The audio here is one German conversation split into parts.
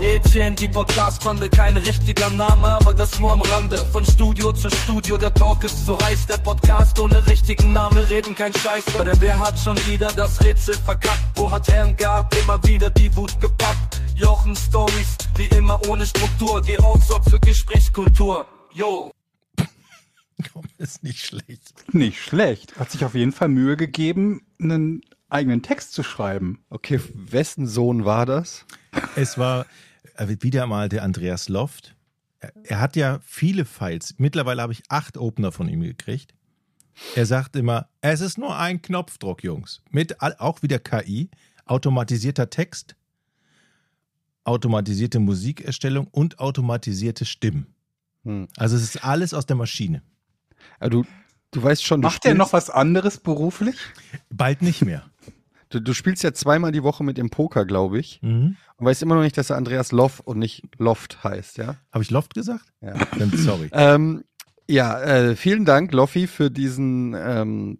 Mädchen, die Podcast-Bande, kein richtiger Name, aber das nur am Rande. Von Studio zu Studio, der Talk ist so heiß, der Podcast ohne richtigen Namen, reden kein Scheiß. Aber wer hat schon wieder das Rätsel verkackt? Wo hat Herrn gab immer wieder die Wut gepackt? Jochen Stories, wie immer ohne Struktur, geh auch sorgt für Gesprächskultur. Yo. ist nicht schlecht. Nicht schlecht. Hat sich auf jeden Fall Mühe gegeben, einen eigenen Text zu schreiben. Okay, wessen Sohn war das? Es war wieder mal der Andreas Loft. Er- Er hat ja viele Files. Mittlerweile habe ich acht Opener von ihm gekriegt. Er sagt immer, es ist nur ein Knopfdruck, Jungs. Mit auch wieder KI, automatisierter Text, automatisierte Musikerstellung und automatisierte Stimmen. Hm. Also es ist alles aus der Maschine. Aber du, du weißt schon, du Macht er noch was anderes beruflich? Bald nicht mehr. Du, du spielst ja zweimal die Woche mit dem Poker, glaube ich. Mhm. Und weißt immer noch nicht, dass er Andreas Loff und nicht Loft heißt, ja? Habe ich Loft gesagt? Ja. Dann sorry. Ähm, ja, äh, vielen Dank, Loffi, für diesen, ähm,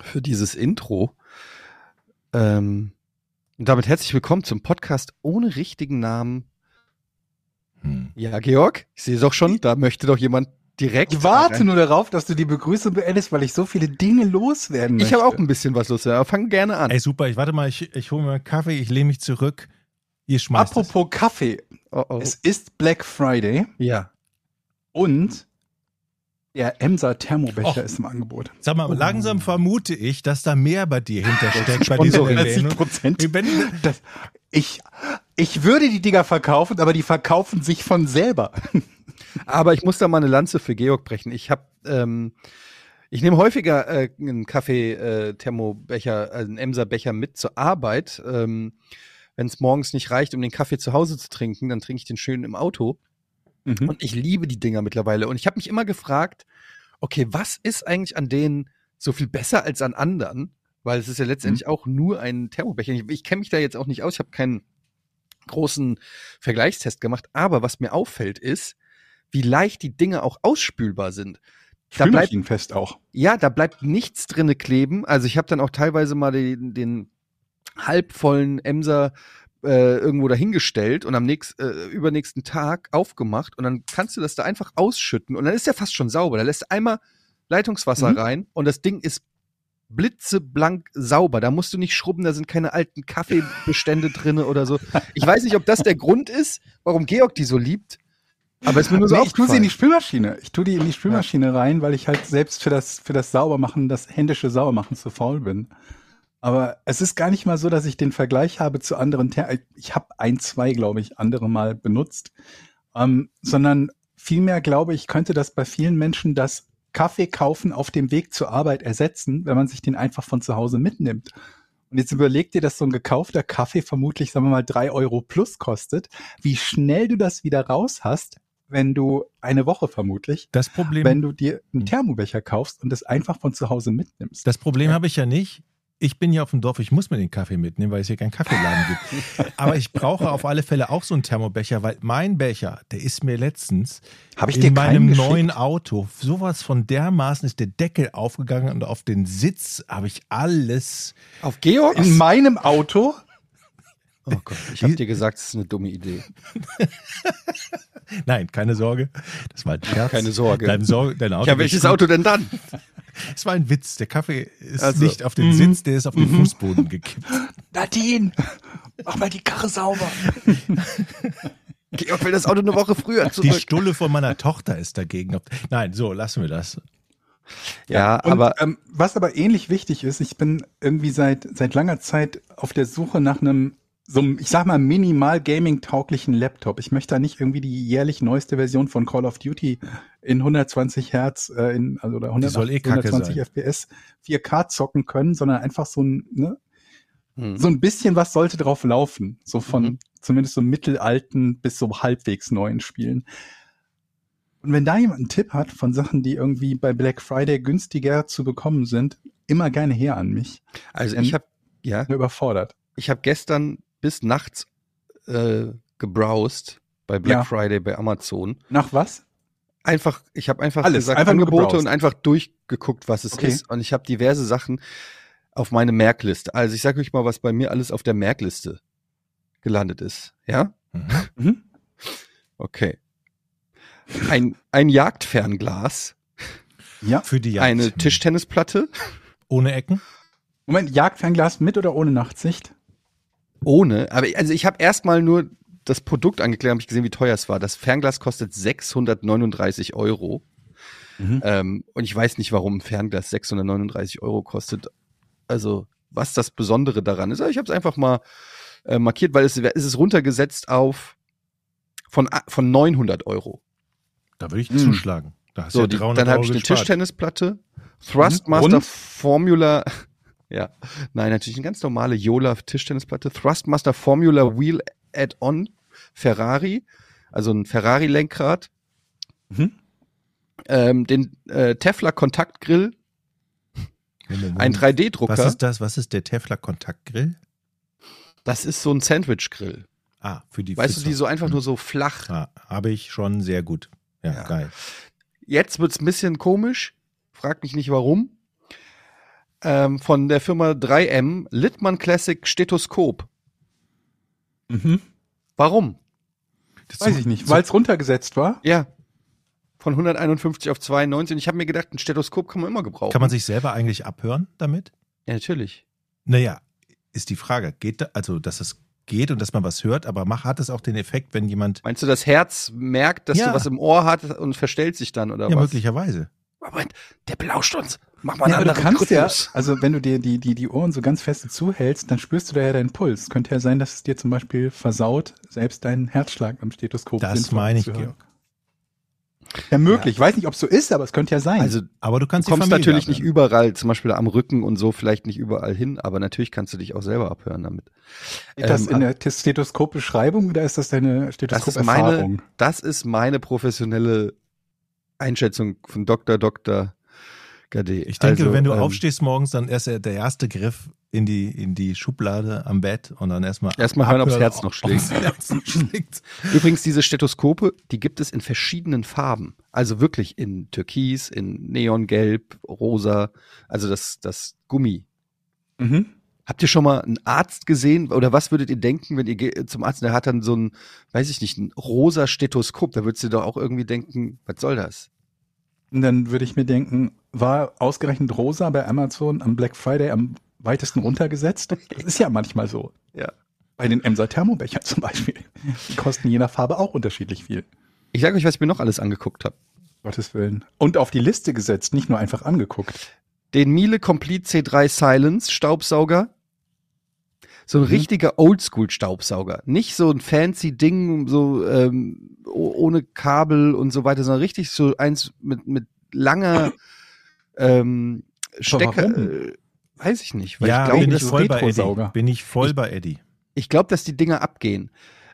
für dieses Intro. Ähm, und damit herzlich willkommen zum Podcast ohne richtigen Namen. Hm. Ja, Georg, ich sehe doch schon, da möchte doch jemand direkt. Ich warte nur darauf, dass du die Begrüßung beendest, weil ich so viele Dinge loswerden möchte. Ich habe auch ein bisschen was los, aber fang gerne an. Ey, super. Ich warte mal, ich, ich hole mir einen Kaffee, ich lehne mich zurück. Ihr schmeißt es. Apropos Kaffee. Oh, oh. Es ist Black Friday Ja. und der Emser Thermobecher Och. ist im Angebot. Sag mal, langsam vermute ich, dass da mehr bei dir hintersteckt bei dieser. Erwähnung. Prozent. Das, ich, ich würde die Dinger verkaufen, aber die verkaufen sich von selber. Aber ich muss da mal eine Lanze für Georg brechen. Ich habe, ähm, ich nehme häufiger äh, einen Kaffee-Thermobecher, äh, einen Emser-Becher mit zur Arbeit. Ähm, Wenn es morgens nicht reicht, um den Kaffee zu Hause zu trinken, dann trinke ich den schön im Auto. Mhm. Und ich liebe die Dinger mittlerweile. Und ich habe mich immer gefragt, okay, was ist eigentlich an denen so viel besser als an anderen? Weil es ist ja letztendlich auch nur ein Thermobecher. Ich, ich kenne mich da jetzt auch nicht aus. Ich habe keinen großen Vergleichstest gemacht. Aber was mir auffällt, ist, wie leicht die Dinge auch ausspülbar sind. Da bleibt, Spülmaschinenfest auch. ja, da bleibt nichts drinne kleben. Also ich habe dann auch teilweise mal den, den halbvollen Emser äh, irgendwo dahingestellt und am nächsten, äh, übernächsten Tag aufgemacht und dann kannst du das da einfach ausschütten und dann ist der fast schon sauber. Da lässt du einmal Leitungswasser Mhm. rein und das Ding ist blitzeblank sauber. Da musst du nicht schrubben, da sind keine alten Kaffeebestände drinne oder so. Ich weiß nicht, ob das der Grund ist, warum Georg die so liebt, aber ist mir nur so nee, ich tue sie in die. Spülmaschine. Ich tue die in die Spülmaschine rein, weil ich halt selbst für das, für das Saubermachen, das händische Saubermachen zu faul bin. Aber es ist gar nicht mal so, dass ich den Vergleich habe zu anderen. Ther ich habe ein, zwei, glaube ich, andere mal benutzt. Ähm, sondern vielmehr glaube ich, könnte das bei vielen Menschen das Kaffee kaufen auf dem Weg zur Arbeit ersetzen, wenn man sich den einfach von zu Hause mitnimmt. Und jetzt überleg dir, dass so ein gekaufter Kaffee vermutlich, sagen wir mal, drei Euro plus kostet, wie schnell du das wieder raus hast, wenn du eine Woche vermutlich, das Problem, wenn du dir einen Hm. Thermobecher kaufst und das einfach von zu Hause mitnimmst. das Problem habe ich ja nicht. Ich bin ja auf dem Dorf, ich muss mir den Kaffee mitnehmen, weil es hier keinen Kaffeeladen gibt. Aber ich brauche auf alle Fälle auch so einen Thermobecher, weil mein Becher, der ist mir letztens ich in meinem neuen Auto sowas von dermaßen ist der Deckel aufgegangen und auf den Sitz habe ich alles. Auf Georg? In meinem Auto? Oh Gott, ich habe dir gesagt, es ist eine dumme Idee. Nein, keine Sorge. Das war ein Scherz. Keine Sorge. Dein, Sorge, dein Auto Ja, welches. Auto denn dann? Es war ein Witz. Der Kaffee ist Also, nicht auf den Sitz, der ist auf den Fußboden gekippt. Nadine, mach mal die Karre sauber. Georg will das Auto eine Woche früher Die zurück. Stulle von meiner Tochter ist dagegen. Nein, so, lassen wir das. Ja, Und, aber ähm, was aber ähnlich wichtig ist, ich bin irgendwie seit, seit langer Zeit auf der Suche nach einem, so einem, ich sag mal, minimal Gaming-tauglichen Laptop. Ich möchte da nicht irgendwie die jährlich neueste Version von Call of Duty in 120 Hertz, äh, in, also oder 100, soll eh kacke 120 sein. FPS 4K zocken können, sondern einfach so ein, ne, hm. so ein bisschen was sollte drauf laufen. So von Mhm. zumindest so mittelalten bis so halbwegs neuen Spielen. Und wenn da jemand einen Tipp hat von Sachen, die irgendwie bei Black Friday günstiger zu bekommen sind, immer gerne her an mich. also ich habe ja, überfordert. ich habe gestern bis nachts äh, gebrowst bei Black Ja. Friday bei Amazon. Nach was? Einfach, ich habe einfach Alles, gesagt einfach Angebote gebrowst. und einfach durchgeguckt, was es Okay. ist. Und ich habe diverse Sachen auf meine Merkliste. Also ich sage euch mal, was bei mir alles auf der Merkliste gelandet ist. Ja? Mhm. Mhm. Okay. Ein, ein Jagdfernglas, Ja. Für die Jagd. eine Tischtennisplatte Ohne Ecken? Moment, Jagdfernglas mit oder ohne Nachtsicht? Ohne. Aber also ich habe erstmal nur das Produkt angeklärt, habe ich gesehen, wie teuer es war. Das Fernglas kostet 639 Euro. Mhm. Ähm, und ich weiß nicht, warum ein Fernglas 639 Euro kostet. Also, was das Besondere daran ist. Aber ich habe es einfach mal äh, markiert, weil es, es ist runtergesetzt auf von, a- von 900 Euro. Da würde ich Hm. zuschlagen. Da hast du So, ja die, 300 dann habe ich eine. Tischtennisplatte, Thrustmaster Rund? Formula, ja, nein, natürlich eine ganz normale Yola Tischtennisplatte, Thrustmaster Formula Wheel Add-on Ferrari, also ein Ferrari-Lenkrad, Mhm. ähm, den äh, Tefler Kontaktgrill, Moment, ein Moment. 3D-Drucker. Was ist das? Was ist der Tefler Kontaktgrill? Das ist so ein Sandwich-Grill. Ah, für die Weißt du, Pfütze. die so einfach nur so flach. Ah, habe ich schon sehr gut. Ja, Ja. geil. Jetzt wird's ein bisschen komisch. Frag mich nicht warum. Ähm, von der Firma 3M Littmann Classic Stethoskop. Mhm. Warum? Das Weiß ich nicht, weil es runtergesetzt war. Ja. Von 151 auf 92. Und ich habe mir gedacht, ein Stethoskop kann man immer gebrauchen. Kann man sich selber eigentlich abhören damit? Ja, natürlich. Naja, ist die Frage. Geht da, also, dass es geht und dass man was hört, aber mach, hat es auch den Effekt, wenn jemand. Meinst du, das Herz merkt, dass Ja. du was im Ohr hast und verstellt sich dann, oder ja, was? möglicherweise. Moment, der belauscht uns. Mach mal Ja, du kannst ja, also wenn du dir die, die, die Ohren so ganz feste zuhältst, dann spürst du da ja deinen Puls. Könnte ja sein, dass es dir zum Beispiel versaut, selbst deinen Herzschlag am Stethoskop Das sinnvoll meine ich, zu hören. Georg. Ja, möglich. Ich weiß nicht, ob es so ist, aber es könnte ja sein. Also Aber du du kannst die kommst natürlich nicht abhören. überall, zum Beispiel am Rücken und so, vielleicht nicht überall hin, aber natürlich kannst du dich auch selber abhören damit. Steht das ähm, in der Stethoskop-Beschreibung oder ist das deine Das ist Stethoskop-Erfahrung? meine, das ist meine professionelle Einschätzung von Dr. Dr. Gade. Ich denke, Also, wenn du ähm, aufstehst morgens, dann erst der der erste Griff in die, in die Schublade am Bett und dann erstmal. Erstmal hören, ob's abhören, Herz noch schlägt. Herz schlägt. Übrigens, diese Stethoskope, die gibt es in verschiedenen Farben. Also wirklich in Türkis, in Neongelb, Rosa, also das, das Gummi. Mhm. Habt ihr schon mal einen Arzt gesehen? Oder was würdet ihr denken, wenn ihr zum Arzt, der hat dann so ein, weiß ich nicht, ein rosa Stethoskop, da würdest du doch auch irgendwie denken, was soll das? Und dann würde ich mir denken, war ausgerechnet rosa bei Amazon am Black Friday am weitesten runtergesetzt? Das ist ja manchmal so. Ja. Bei den Emser Thermobechern zum Beispiel. Die kosten je nach Farbe auch unterschiedlich viel. Ich sage euch, was ich mir noch alles angeguckt habe. Gottes Willen. Und auf die Liste gesetzt, nicht nur einfach angeguckt. Den Miele Complete C3 Silence Staubsauger. So ein Mhm. richtiger Oldschool-Staubsauger. Nicht so ein fancy Ding, so ähm, ohne Kabel und so weiter, sondern richtig so eins mit, mit langer ähm, Stecker. Äh, weiß ich nicht. Weil Ja, ich glaube, bin ich das voll bei Eddie. Bin ich voll bei Eddie. Ich glaube, dass die Dinger abgehen.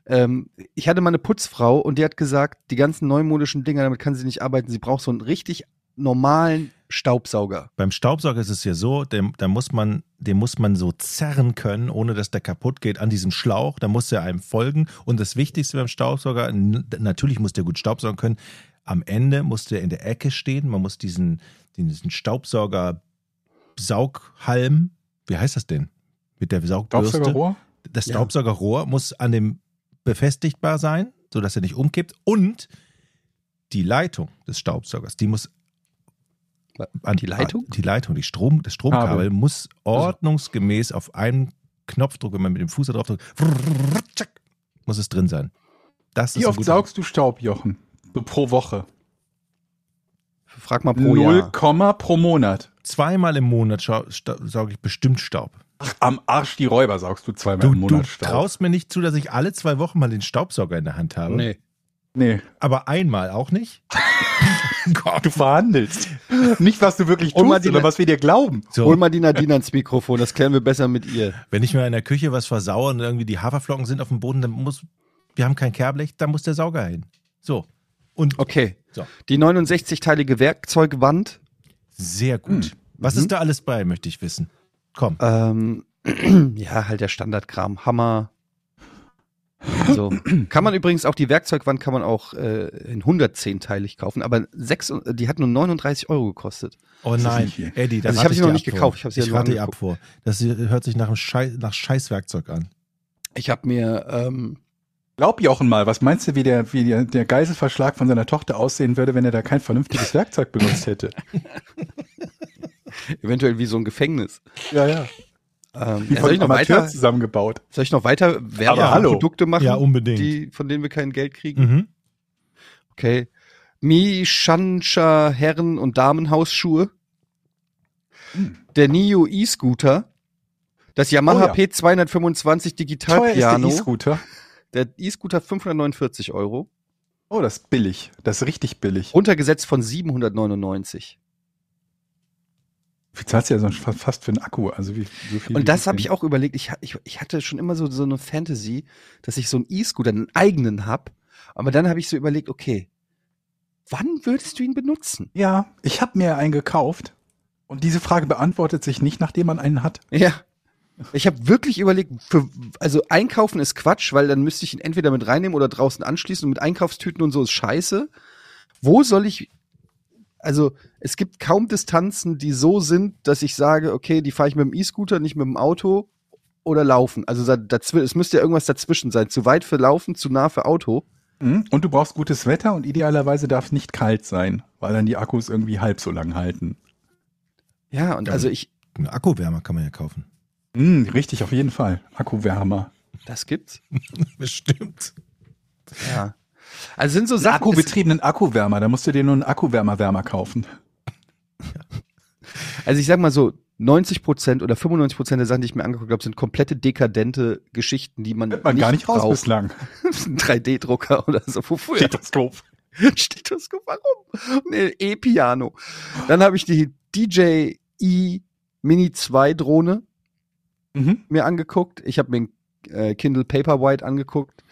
Ähm, ich hatte mal eine Putzfrau und die hat gesagt, die ganzen neumodischen Dinger, damit kann sie nicht arbeiten. Sie braucht so einen richtig normalen Staubsauger. Beim Staubsauger ist es ja so, dem, da muss man, dem muss man so zerren können, ohne dass der kaputt geht an diesem Schlauch. Da muss er einem folgen. Und das Wichtigste beim Staubsauger, natürlich muss der gut Staubsaugen können. Am Ende muss der in der Ecke stehen. Man muss diesen, diesen Staubsauger-Saughalm, wie heißt das denn? Mit der Saugbürste. Staubsaugerrohr? Das Ja. Staubsaugerrohr muss an dem befestigbar sein, sodass er nicht umkippt. Und die Leitung des Staubsaugers, die muss an Die Leitung? Die Leitung, die Strom, das Stromkabel Kabel. muss ordnungsgemäß auf einen Knopfdruck, wenn man mit dem Fuß da drauf drückt, muss es drin sein. Das Wie oft saugst du Staub, Jochen? So pro Woche. Frag mal pro Null Jahr. Komma pro Monat. Zweimal im Monat sauge ich bestimmt Staub. Ach, am Arsch die Räuber saugst du zweimal Du, im du Monat Staub. traust mir nicht zu, dass ich alle zwei Wochen mal den Staubsauger in der Hand habe. Nee. Nee, Aber einmal auch nicht. Gott. du verhandelst. Nicht, was du wirklich tust, sondern was wir dir glauben. So. Hol mal die Nadine ans Mikrofon, das klären wir besser mit ihr. Wenn ich mir in der Küche was versauere und irgendwie die Haferflocken sind auf dem Boden, dann muss, wir haben kein Kehrblech, da muss der Sauger hin. So. Und Okay. So. Die 69-teilige Werkzeugwand. sehr gut. Was Mhm. ist da alles bei, möchte ich wissen. Komm. Ähm, ja, halt der Standardkram. Hammer. So. kann man übrigens auch, die Werkzeugwand kann man auch äh, in 110-teilig kaufen, aber sechs, die hat nur 39 Euro gekostet. Oh ist nein. Eddie, da Also ich habe sie noch dir nicht gekauft, ich habe sie ja ich rate ihr angeguckt. ab vor. Das hört sich nach, einem Schei nach Scheißwerkzeug an. Ich habe mir ähm, Glaub Jochen mal, was meinst du, wie der, wie der, der Geiselverschlag von seiner Tochter aussehen würde, wenn er da kein vernünftiges Werkzeug benutzt hätte? Eventuell wie so ein Gefängnis. Ja, ja. Ähm, Wie ja, soll, ich noch weiter, zusammengebaut. soll ich noch weiter. Werbeprodukte machen, Ja, unbedingt. die, von denen wir kein Geld kriegen? Mhm. Okay. Mishansha Herren- und Damenhausschuhe. Der Nio E-Scooter. Das Yamaha Oh ja. P225 Digital Teuer ist der Piano. E-Scooter. Der E-Scooter 549 Euro. Oh, das ist billig. Das ist richtig billig. Runtergesetzt von 799. Wie zahlst du ja sonst fa- fast für einen Akku? Also wie, so viel Und das habe ich auch überlegt. Ich, ich, ich hatte schon immer so, so eine Fantasy, dass ich so einen E-Scooter, einen eigenen hab. Aber dann habe ich so überlegt, okay, wann würdest du ihn benutzen? Ja, ich habe mir einen gekauft. Und diese Frage beantwortet sich nicht, nachdem man einen hat. Ja. Ich habe wirklich überlegt, für, also einkaufen ist Quatsch, weil dann müsste ich ihn entweder mit reinnehmen oder draußen anschließen und mit Einkaufstüten und so ist scheiße. Wo soll ich, also es gibt kaum Distanzen, die so sind, dass ich sage, okay, die fahre ich mit dem E-Scooter, nicht mit dem Auto oder laufen. Also es müsste ja irgendwas dazwischen sein. Zu weit für Laufen, zu nah für Auto. Mhm. Und du brauchst gutes Wetter und idealerweise darf es nicht kalt sein, weil dann die Akkus irgendwie halb so lang halten. Ja, und Ja. also ich, Einen Akkuwärmer kann man ja kaufen. Mhm, richtig, auf jeden Fall. Akkuwärmer. das gibt's. Bestimmt. Ja. Also sind so Einen Sachen. akkubetriebenen Akkuwärmer, da musst du dir nur einen Akkuwärmerwärmer kaufen. Also ich sag mal so, 90 Prozent oder 95 Prozent der Sachen, die ich mir angeguckt habe, sind komplette dekadente Geschichten, die man, Hört man gar nicht raus braucht. bislang. Ein 3D-Drucker oder so. Wofür? Stethoskop. Stethoskop, warum? Nee, E-Piano. Dann habe ich die DJI Mini 2 Drohne Mhm. mir angeguckt. Ich habe mir ein äh, Kindle Paperwhite angeguckt.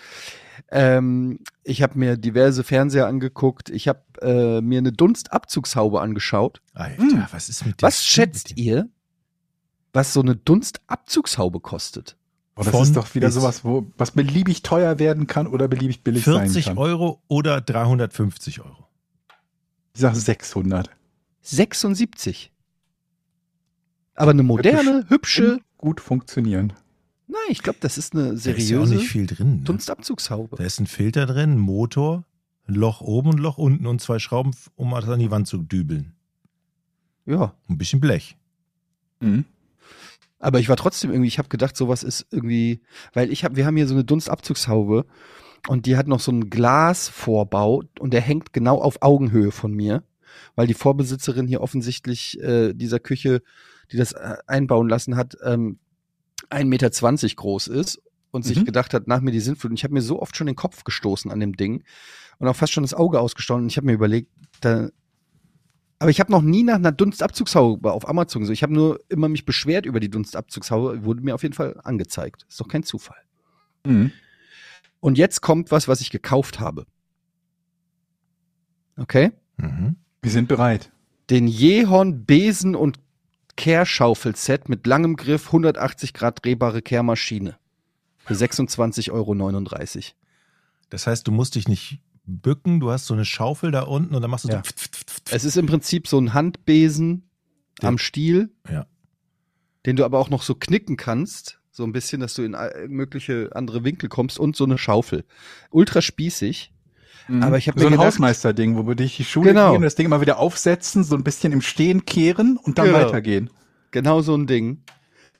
Ähm, ich habe mir diverse Fernseher angeguckt. Ich habe äh, mir eine Dunstabzugshaube angeschaut. Alter, Hm. was ist mit dir? Was schätzt ihr, was so eine Dunstabzugshaube kostet? Oh, das Von ist doch wieder bis. sowas, wo, was beliebig teuer werden kann oder beliebig billig sein 40 kann. Euro oder 350 Euro? Ich sag 600. 76. Aber eine moderne, hübsche. Gut funktionieren. Nein, ich glaube, das ist eine Da ist ja auch seriöse nicht viel drin. Ne? Dunstabzugshaube. Da ist ein Filter drin, ein Motor, ein Loch oben, ein Loch unten und zwei Schrauben, um das an die Wand zu dübeln. Ja. Ein bisschen Blech. Mhm. Aber ich war trotzdem irgendwie, ich habe gedacht, sowas ist irgendwie, weil ich habe, wir haben hier so eine Dunstabzugshaube und die hat noch so einen Glasvorbau und der hängt genau auf Augenhöhe von mir, weil die Vorbesitzerin hier offensichtlich äh, dieser Küche, die das äh, einbauen lassen hat, ähm, 1,20 Meter groß ist und sich Mhm. gedacht hat, nach mir die Sinnflut. Und ich habe mir so oft schon den Kopf gestoßen an dem Ding und auch fast schon das Auge ausgestochen. Und ich habe mir überlegt, da, aber ich habe noch nie nach einer Dunstabzugshaube auf Amazon so. Ich habe nur immer mich beschwert über die Dunstabzugshaube, wurde mir auf jeden Fall angezeigt. Ist doch kein Zufall. Mhm. Und jetzt kommt was, was ich gekauft habe. Okay? Mhm. Wir sind bereit. Den Jehorn Besen und Kehrschaufelset mit langem Griff, 180 Grad drehbare Kehrmaschine. Für 26,39 Euro. Das heißt, du musst dich nicht bücken, du hast so eine Schaufel da unten und dann machst du Ja. so. Es ist im Prinzip so ein Handbesen Ja. am Stiel, Ja. den du aber auch noch so knicken kannst, so ein bisschen, dass du in mögliche andere Winkel kommst und so eine Schaufel. Ultra spießig. Mhm. Aber ich hab so mir ein Hausmeisterding, wo wir durch die Schule Genau. gehen und das Ding immer wieder aufsetzen, so ein bisschen im Stehen kehren und dann Genau. weitergehen. Genau so ein Ding.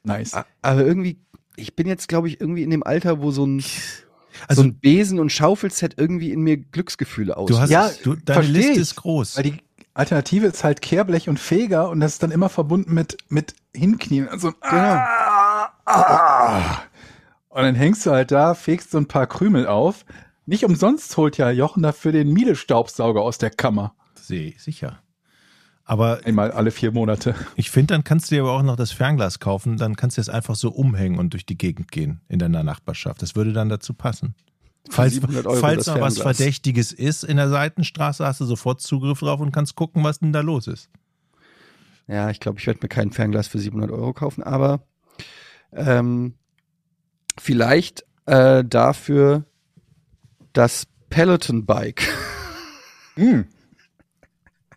Nice. Aber irgendwie, ich bin jetzt, glaube ich, irgendwie in dem Alter, wo so ein, Also so ein Besen- und Schaufelset irgendwie in mir Glücksgefühle auslöst. du hast Ja, du, deine Liste ich. ist groß. Weil die Alternative ist halt Kehrblech und Feger und das ist dann immer verbunden mit, mit Hinknien. Also, ah, ah. Und dann hängst du halt da, fegst so ein paar Krümel auf. Nicht umsonst holt ja Jochen dafür den Miele-Staubsauger aus der Kammer. Sehe ich, sicher. Aber Einmal alle vier Monate. ich finde, dann kannst du dir aber auch noch das Fernglas kaufen, dann kannst du es einfach so umhängen und durch die Gegend gehen in deiner Nachbarschaft. Das würde dann dazu passen. Falls, 700 Euro falls noch was. Verdächtiges ist in der Seitenstraße, hast du sofort Zugriff drauf und kannst gucken, was denn da los ist. Ja, ich glaube, ich werde mir kein Fernglas für 700 Euro kaufen, aber ähm, vielleicht äh, dafür das Peloton Bike. Hm.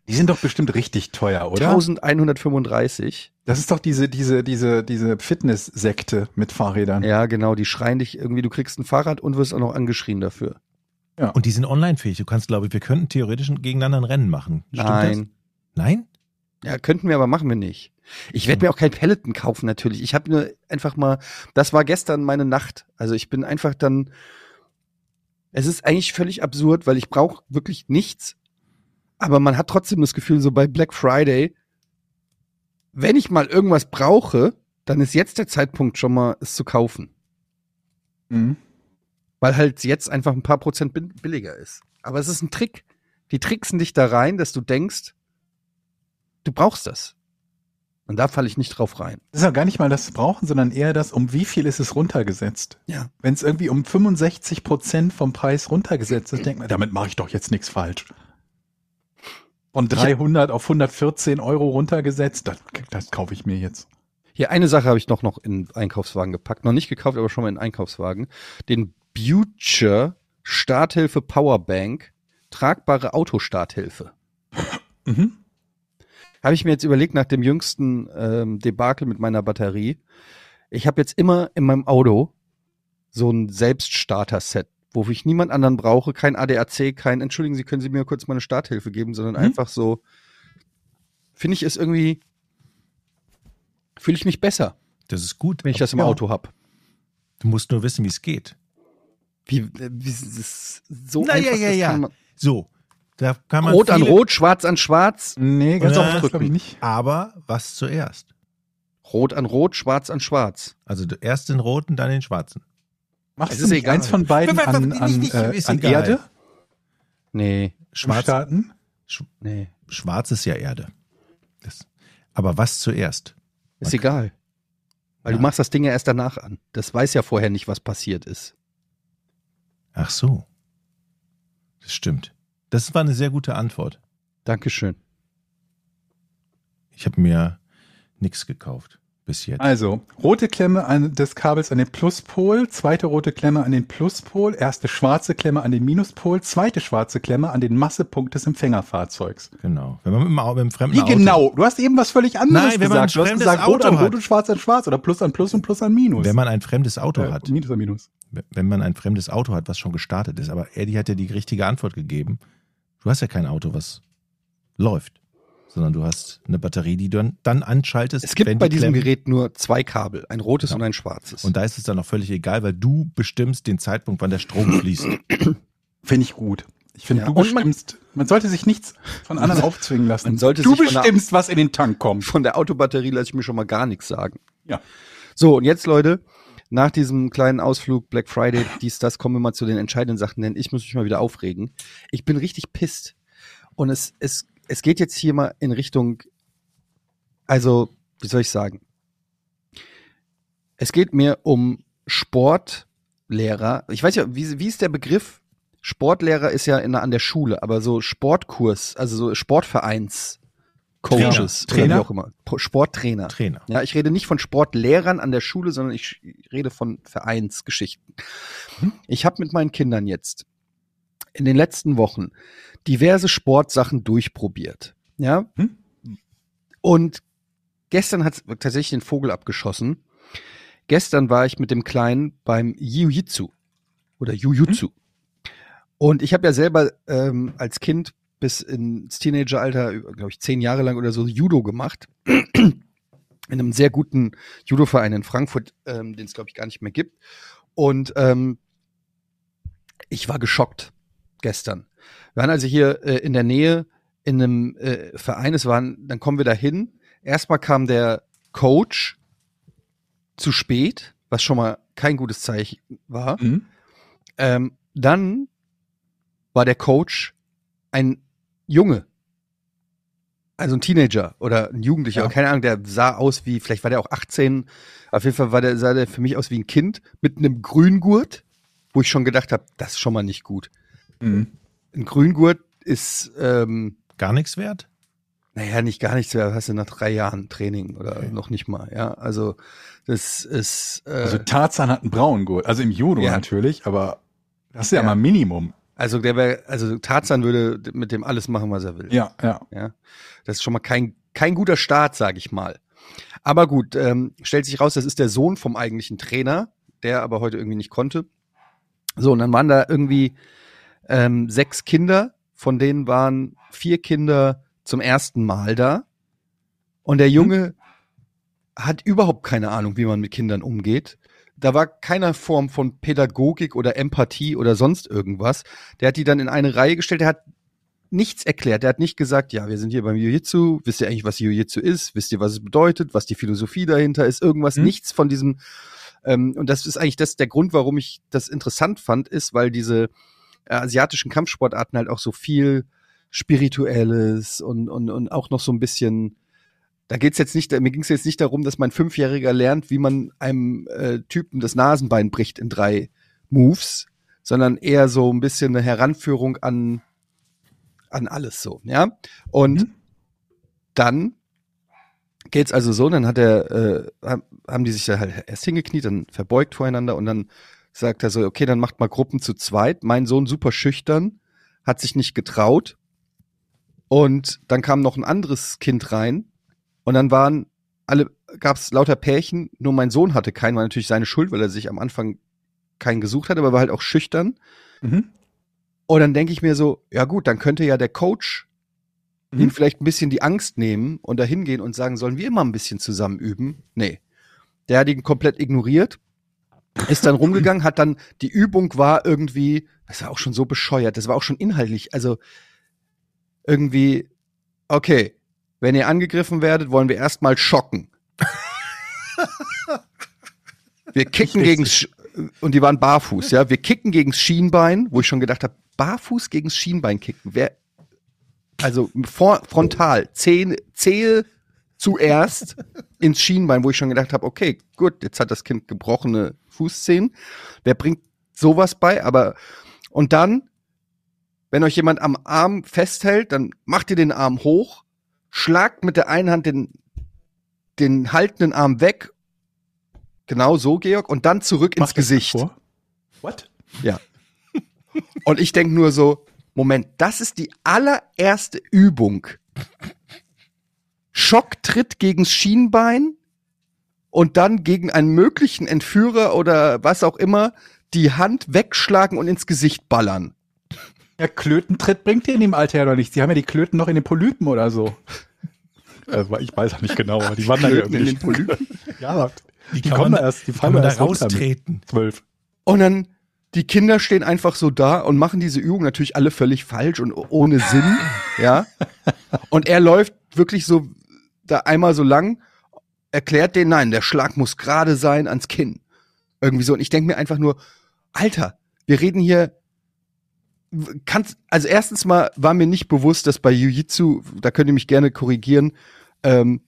Die sind doch bestimmt richtig teuer, oder? 1135. Das ist doch diese, diese, diese, diese Fitness-Sekte mit Fahrrädern. Ja, genau, die schreien dich irgendwie, du kriegst ein Fahrrad und wirst auch noch angeschrien dafür. Und die sind online-fähig. Du kannst, glaube ich, wir könnten theoretisch gegeneinander ein Rennen machen. Stimmt Nein. Das? Nein? Ja, könnten wir, aber machen wir nicht. Ich werde mir auch kein Peloton kaufen, natürlich. Ich habe nur einfach mal, das war gestern meine Nacht. Also ich bin einfach dann, es ist eigentlich völlig absurd, weil ich brauche wirklich nichts. Aber man hat trotzdem das Gefühl, so bei Black Friday, wenn ich mal irgendwas brauche, dann ist jetzt der Zeitpunkt schon mal, es zu kaufen. Mhm. Weil halt jetzt einfach ein paar Prozent billiger ist. Aber es ist ein Trick. Die tricksen dich da rein, dass du denkst, du brauchst das. Und da falle ich nicht drauf rein. Das ist ja gar nicht mal das Brauchen, sondern eher das, um wie viel ist es runtergesetzt. Ja. Wenn es irgendwie um 65 Prozent vom Preis runtergesetzt ist, denkt man, damit mache ich doch jetzt nichts falsch. Von 300 auf 114 Euro runtergesetzt, das, das kaufe ich mir jetzt. Hier eine Sache habe ich noch noch in den Einkaufswagen gepackt. Noch nicht gekauft, aber schon mal in den Einkaufswagen. Den Butcher Starthilfe Powerbank. Tragbare Autostarthilfe. Mhm. Habe ich mir jetzt überlegt nach dem jüngsten ähm, Debakel mit meiner Batterie. Ich habe jetzt immer in meinem Auto so ein Selbststarter-Set, wo ich niemand anderen brauche, kein ADAC, kein, entschuldigen Sie, können Sie mir kurz mal eine Starthilfe geben, sondern Mhm. einfach so, finde ich es irgendwie, fühle ich mich besser, Das ist gut. wenn ich das im Ja. Auto habe. Du musst nur wissen, wie es geht. Wie, äh, wie es ist so Na, ja, einfach, ja, ja. man, So, da kann man Rot an Rot, Schwarz an Schwarz, Nee, ganz oft nicht. Aber was zuerst? Rot an Rot, Schwarz an Schwarz. Also du- erst den roten, dann den schwarzen. Machst Es du nicht egal. eins von beiden an, an, nicht- äh, ist an. Erde Nee, Schwarz, starten? nee, schwarz ist ja Erde. Das, aber was zuerst? ist egal. Weil Ja. du machst das Ding ja erst danach an. Das weiß ja vorher nicht, was passiert ist. Ach so. Das stimmt. Das war eine sehr gute Antwort. Dankeschön. Ich habe mir nichts gekauft bis jetzt. Also, rote Klemme an, des Kabels an den Pluspol, zweite rote Klemme an den Pluspol, erste schwarze Klemme an den Minuspol, zweite schwarze Klemme an den Massepunkt des Empfängerfahrzeugs. Genau. Wenn man mit dem, mit dem fremden Wie Auto, genau? Du hast eben was völlig anderes Nein, wenn man ein gesagt. Du hast gesagt, rot an Auto rot und schwarz an schwarz oder plus an plus und plus an minus. Wenn man ein fremdes Auto äh, hat, Minus an minus. wenn man ein fremdes Auto hat, was schon gestartet ist, aber Eddie hat ja die richtige Antwort gegeben. Du hast ja kein Auto, was läuft, sondern du hast eine Batterie, die du dann, dann anschaltest. Es gibt wenn bei die diesem klemmen. Gerät nur zwei Kabel, ein rotes Ja. und ein schwarzes. Und da ist es dann auch völlig egal, weil du bestimmst den Zeitpunkt, wann der Strom fließt. Finde ich gut. Ich finde, Ja, du und man- bestimmst, man, sollte sich nichts von anderen aufzwingen lassen. man sollte du sich von der- bestimmst, was in den Tank kommt. Von der Autobatterie lasse ich mir schon mal gar nichts sagen. Ja. So, und jetzt, Leute, nach diesem kleinen Ausflug Black Friday, dies, das, kommen wir mal zu den entscheidenden Sachen, denn ich muss mich mal wieder aufregen. Ich bin richtig pisst. Und es, es, es geht jetzt hier mal in Richtung, also, wie soll ich sagen? Es geht mir um Sportlehrer. Ich weiß ja, wie, wie ist der Begriff? Sportlehrer ist ja in, an der Schule, aber so Sportkurs, also so Sportvereins. Coaches, Trainer. wie auch immer. Sporttrainer. Trainer. Ja, ich rede nicht von Sportlehrern an der Schule, sondern ich rede von Vereinsgeschichten. Ich habe mit meinen Kindern jetzt in den letzten Wochen diverse Sportsachen durchprobiert. Ja. Hm? Und gestern hat tatsächlich den Vogel abgeschossen. Gestern war ich mit dem Kleinen beim Jiu-Jitsu oder Jiu-Jitsu. Und ich habe ja selber ähm, als Kind bis ins Teenageralter, glaube ich, zehn Jahre lang oder so Judo gemacht. In einem sehr guten Judo-Verein in Frankfurt, ähm, den es, glaube ich, gar nicht mehr gibt. Und ähm, ich war geschockt gestern. Wir waren also hier äh, in der Nähe in einem äh, Verein, es waren, dann kommen wir da hin. Erstmal kam der Coach zu spät, was schon mal kein gutes Zeichen war. Mhm. Ähm, dann war der Coach ein Junge. Also ein Teenager oder ein Jugendlicher, Ja. keine Ahnung, der sah aus wie, vielleicht war der auch 18, auf jeden Fall war der, sah der für mich aus wie ein Kind mit einem Grüngurt, wo ich schon gedacht habe, das ist schon mal nicht gut. Mhm. Ein Grüngurt ist, ähm, Gar nichts wert? naja, nicht gar nichts, mehr, hast du nach drei Jahren Training oder Okay. noch nicht mal, ja. Also das ist äh, Also Tarzan hat einen braunen Gurt. Also im Judo Ja. natürlich, aber das ist ja, Ja. mal Minimum. Also der wär, also Tarzan würde mit dem alles machen, was er will. Ja, ja. Ja, das ist schon mal kein kein guter Start, sage ich mal. Aber gut, ähm, stellt sich raus, das ist der Sohn vom eigentlichen Trainer, der aber heute irgendwie nicht konnte. So, und dann waren da irgendwie ähm, sechs Kinder, von denen waren vier Kinder zum ersten Mal da. Und der Junge hat überhaupt keine Ahnung, wie man mit Kindern umgeht. Da war keiner Form von Pädagogik oder Empathie oder sonst irgendwas. Der hat die dann in eine Reihe gestellt. Der hat nichts erklärt. Der hat nicht gesagt, ja, wir sind hier beim Jiu-Jitsu. Wisst ihr eigentlich, was Jiu-Jitsu ist? Wisst ihr, was es bedeutet? Was die Philosophie dahinter ist? Irgendwas. Hm. Nichts von diesem. Ähm, und das ist eigentlich das der Grund, warum ich das interessant fand, ist, weil diese äh, asiatischen Kampfsportarten halt auch so viel Spirituelles und, und, und auch noch so ein bisschen da geht's jetzt nicht, mir ging es jetzt nicht darum, dass mein Fünfjähriger lernt, wie man einem äh, Typen das Nasenbein bricht in drei Moves, sondern eher so ein bisschen eine Heranführung an, an alles so, ja. Und Mhm. dann geht's also so, dann hat er, äh, haben- die sich da halt erst hingekniet, dann verbeugt voreinander und dann sagt er so, okay, dann macht mal Gruppen zu zweit. Mein Sohn super schüchtern, hat sich nicht getraut. Und dann kam noch ein anderes Kind rein und dann waren alle, gab's lauter Pärchen, nur mein Sohn hatte keinen, war natürlich seine Schuld, weil er sich am Anfang keinen gesucht hat, aber war halt auch schüchtern. Mhm. Und dann denke ich mir so, ja gut, dann könnte ja der Coach Mhm. ihm vielleicht ein bisschen die Angst nehmen und da hingehen und sagen, sollen wir mal ein bisschen zusammen üben? Nee. Der hat ihn komplett ignoriert, ist dann rumgegangen, hat dann, die Übung war irgendwie, das war auch schon so bescheuert, das war auch schon inhaltlich, also irgendwie, okay, wenn ihr angegriffen werdet, wollen wir erstmal schocken. Wir kicken gegen und die waren barfuß, ja. Wir kicken gegens Schienbein, wo ich schon gedacht habe, barfuß gegens Schienbein kicken. Wer also vor, frontal, Zehen, Zehe zuerst ins Schienbein, wo ich schon gedacht habe, okay, gut, jetzt hat das Kind gebrochene Fußzehen. Wer bringt sowas bei? Aber und dann, wenn euch jemand am Arm festhält, dann macht ihr den Arm hoch, schlagt mit der einen Hand den, den haltenden Arm weg. Genau so, Georg, und dann zurück Mach ins Gesicht. vor. What? Ja. Und ich denk nur so, Moment, das ist die allererste Übung. Schocktritt gegens Schienbein und dann gegen einen möglichen Entführer oder was auch immer die Hand wegschlagen und ins Gesicht ballern. Ja, Klötentritt bringt ihr in dem Alter ja noch nicht. Sie haben ja die Klöten noch in den Polypen oder so. Also, ich weiß auch nicht genau, aber die wandern ja Klöten in den Polypen? Ja, Die, Die kann kommen man, da erst- die die fallen da da erst raustreten. zwölf. Und dann die Kinder stehen einfach so da und machen diese Übung natürlich alle völlig falsch und ohne Sinn, ja. Und er läuft wirklich so da einmal so lang, erklärt den, nein, der Schlag muss gerade sein ans Kinn. Irgendwie so. Und ich denke mir einfach nur, Alter, wir reden hier, kannst, also erstens mal war mir nicht bewusst, dass bei Jiu-Jitsu, da könnt ihr mich gerne korrigieren, ähm,